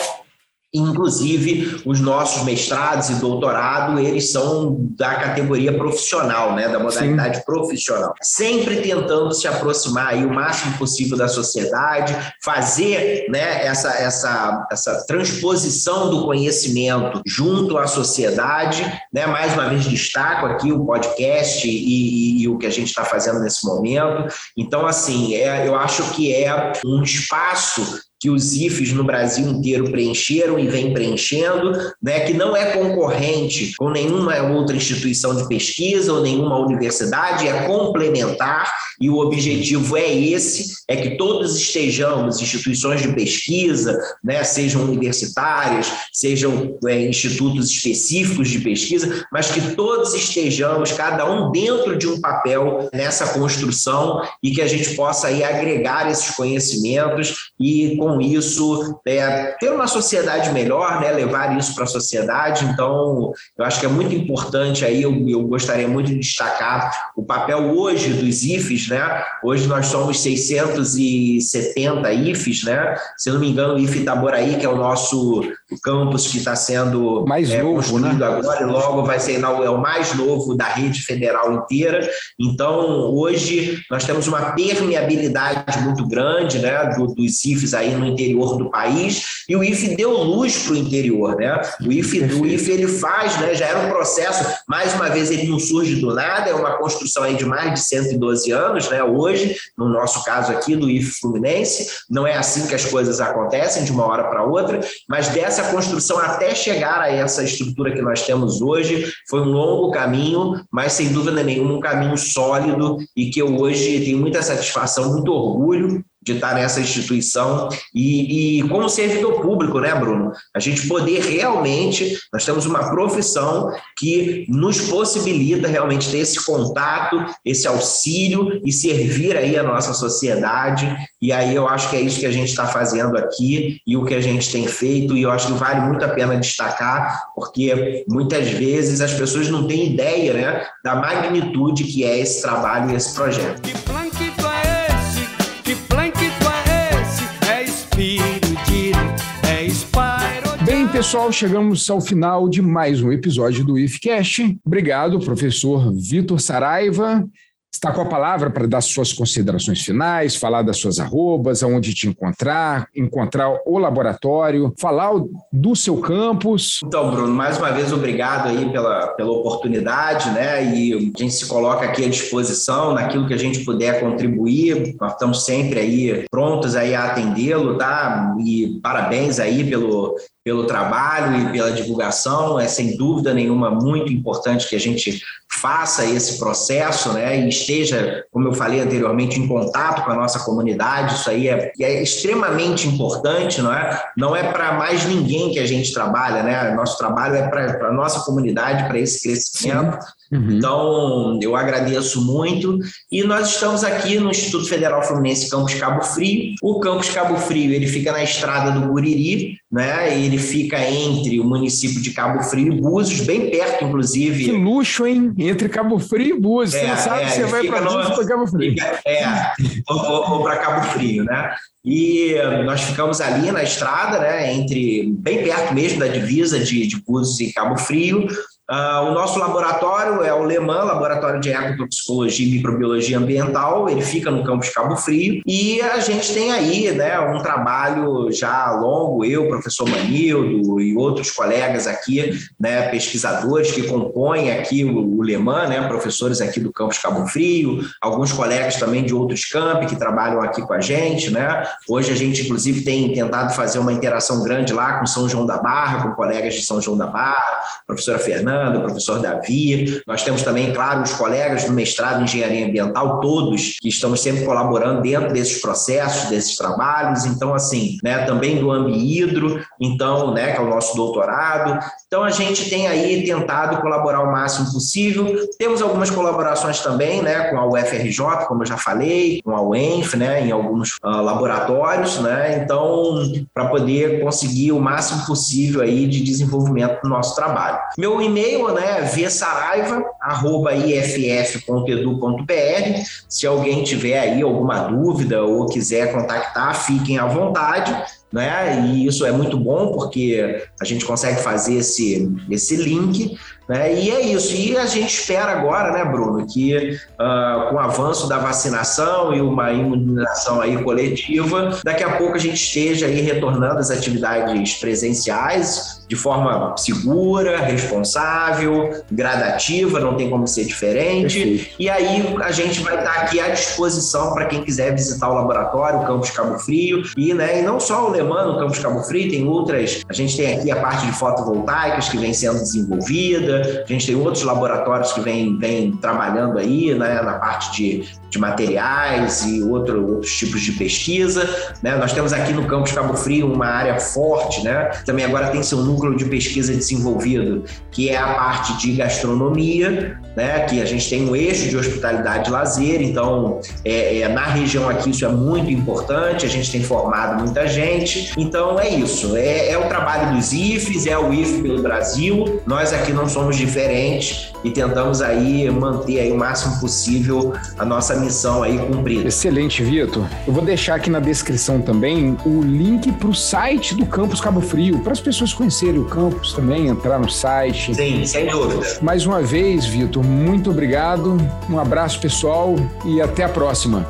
Inclusive, os nossos mestrados e doutorado, eles são da categoria profissional, né, da modalidade Sim. profissional. Sempre tentando se aproximar aí o máximo possível da sociedade, fazer né, essa, essa, essa transposição do conhecimento junto à sociedade. Né? Mais uma vez, destaco aqui o podcast e, e, e o que a gente está fazendo nesse momento. Então, assim, é, eu acho que é um espaço que os IFES no Brasil inteiro preencheram e vem preenchendo, né, que não é concorrente com nenhuma outra instituição de pesquisa ou nenhuma universidade, é complementar, e o objetivo é esse, é que todos estejamos, instituições de pesquisa, né, sejam universitárias, sejam é, institutos específicos de pesquisa, mas que todos estejamos, cada um dentro de um papel nessa construção e que a gente possa aí agregar esses conhecimentos e com com isso é, ter uma sociedade melhor, né, levar isso para a sociedade. Então, eu acho que é muito importante aí, eu, eu gostaria muito de destacar o papel hoje dos IFES, né? Hoje nós somos 670 IFES, né? Se não me engano, o IFE Itaboraí, que é o nosso campus que está sendo mais é, novo, construído né? agora, e logo vai ser é o mais novo da rede federal inteira. Então, hoje nós temos uma permeabilidade muito grande, né, do, dos IFES aí no interior do país, e o IFE deu luz para o interior, né? O IFE, o IFE ele faz, né? Já era um processo, mais uma vez, ele não surge do nada, é uma construção aí de mais de 112 anos, né? Hoje, no nosso caso aqui, do IFE Fluminense, não é assim que as coisas acontecem de uma hora para outra, mas dessa construção até chegar a essa estrutura que nós temos hoje, foi um longo caminho, mas sem dúvida nenhuma um caminho sólido e que eu hoje tenho muita satisfação, muito orgulho de estar nessa instituição e, e, como servidor público, né, Bruno? A gente poder realmente, nós temos uma profissão que nos possibilita realmente ter esse contato, esse auxílio e servir aí a nossa sociedade. E aí eu acho que é isso que a gente está fazendo aqui e o que a gente tem feito. E eu acho que vale muito a pena destacar, porque muitas vezes as pessoas não têm ideia, né, da magnitude que é esse trabalho e esse projeto. Pessoal, chegamos ao final de mais um episódio do IFCast. Obrigado, professor Vitor Saraiva está com a palavra para dar suas considerações finais, falar das suas arrobas, aonde te encontrar, encontrar o laboratório, falar do seu campus. Então, Bruno, mais uma vez obrigado aí pela, pela oportunidade, né? E a gente se coloca aqui à disposição naquilo que a gente puder contribuir. Nós estamos sempre aí prontos aí a atendê-lo, tá? E parabéns aí pelo, pelo trabalho e pela divulgação. É sem dúvida nenhuma muito importante que a gente faça esse processo, né, e esteja, como eu falei anteriormente, em contato com a nossa comunidade. Isso aí é, é extremamente importante, não é? Não é para mais ninguém que a gente trabalha, né? Nosso trabalho é para a nossa comunidade, para esse crescimento. Uhum. Então, eu agradeço muito. E nós estamos aqui no Instituto Federal Fluminense Campus Cabo Frio. O Campus Cabo Frio ele fica na estrada do Guriri, né? Ele fica entre o município de Cabo Frio e Búzios, bem perto, inclusive. Que luxo, hein? Entre Cabo Frio e Búzios. É, você não sabe é, se você vai para Búzios ou para Cabo Frio. Fica, é, ou, ou para Cabo Frio, né? E nós ficamos ali na estrada, né, entre bem perto mesmo da divisa de, de Búzios e Cabo Frio, Uh, o nosso laboratório é o LEMAN, Laboratório de Ecotoxicologia e Microbiologia Ambiental, ele fica no campus Cabo Frio, e a gente tem aí né, um trabalho já longo, eu, professor Manildo e outros colegas aqui, né, pesquisadores que compõem aqui o, o LEMAN, né, professores aqui do campus Cabo Frio, alguns colegas também de outros campi que trabalham aqui com a gente. Né? Hoje a gente, inclusive, tem tentado fazer uma interação grande lá com São João da Barra, com colegas de São João da Barra, professora Fernanda, Fernando, o professor Davi. Nós temos também, claro, os colegas do mestrado em engenharia ambiental, todos que estamos sempre colaborando dentro desses processos, desses trabalhos. Então, assim, né, também do Ambihidro, então, né, que é o nosso doutorado. Então, a gente tem aí tentado colaborar o máximo possível. Temos algumas colaborações também, né, com a UFRJ, como eu já falei, com a UENF, né, em alguns uh, laboratórios, né. Então, para poder conseguir o máximo possível aí de desenvolvimento do nosso trabalho. Meu e-mail e-mail, né, vsaraiva.iff.edu.br. Se alguém tiver aí alguma dúvida ou quiser contactar, fiquem à vontade. Né? E isso é muito bom porque a gente consegue fazer esse, esse link né? E é isso. E a gente espera agora, né, Bruno, que uh, com o avanço da vacinação e uma imunização aí coletiva, daqui a pouco a gente esteja aí retornando às atividades presenciais de forma segura, responsável, gradativa, não tem como ser diferente. Perfeito. E aí a gente vai estar aqui à disposição para quem quiser visitar o laboratório, o Campus Cabo Frio, e, né, e não só o Lemano, o Campus Cabo Frio, tem outras. A gente tem aqui a parte de fotovoltaicas que vem sendo desenvolvida, a gente tem outros laboratórios que vêm vem trabalhando aí né, na parte de, de materiais e outro, outros tipos de pesquisa. Né? Nós temos aqui no campus Cabo Frio uma área forte, né? também agora tem seu núcleo de pesquisa desenvolvido, que é a parte de gastronomia, né? que a gente tem um eixo de hospitalidade e lazer, então é, é, na região aqui isso é muito importante, a gente tem formado muita gente, então é isso, é, é o trabalho dos IFES, é o IFE pelo Brasil, nós aqui não somos diferentes e tentamos aí manter aí o máximo possível a nossa missão aí cumprida. Excelente, Vitor. Eu vou deixar aqui na descrição também o link para o site do Campus Cabo Frio, para as pessoas conhecerem o campus também, entrar no site. Sim, sem dúvida. Mais uma vez, Vitor, muito obrigado. Um abraço pessoal e até a próxima.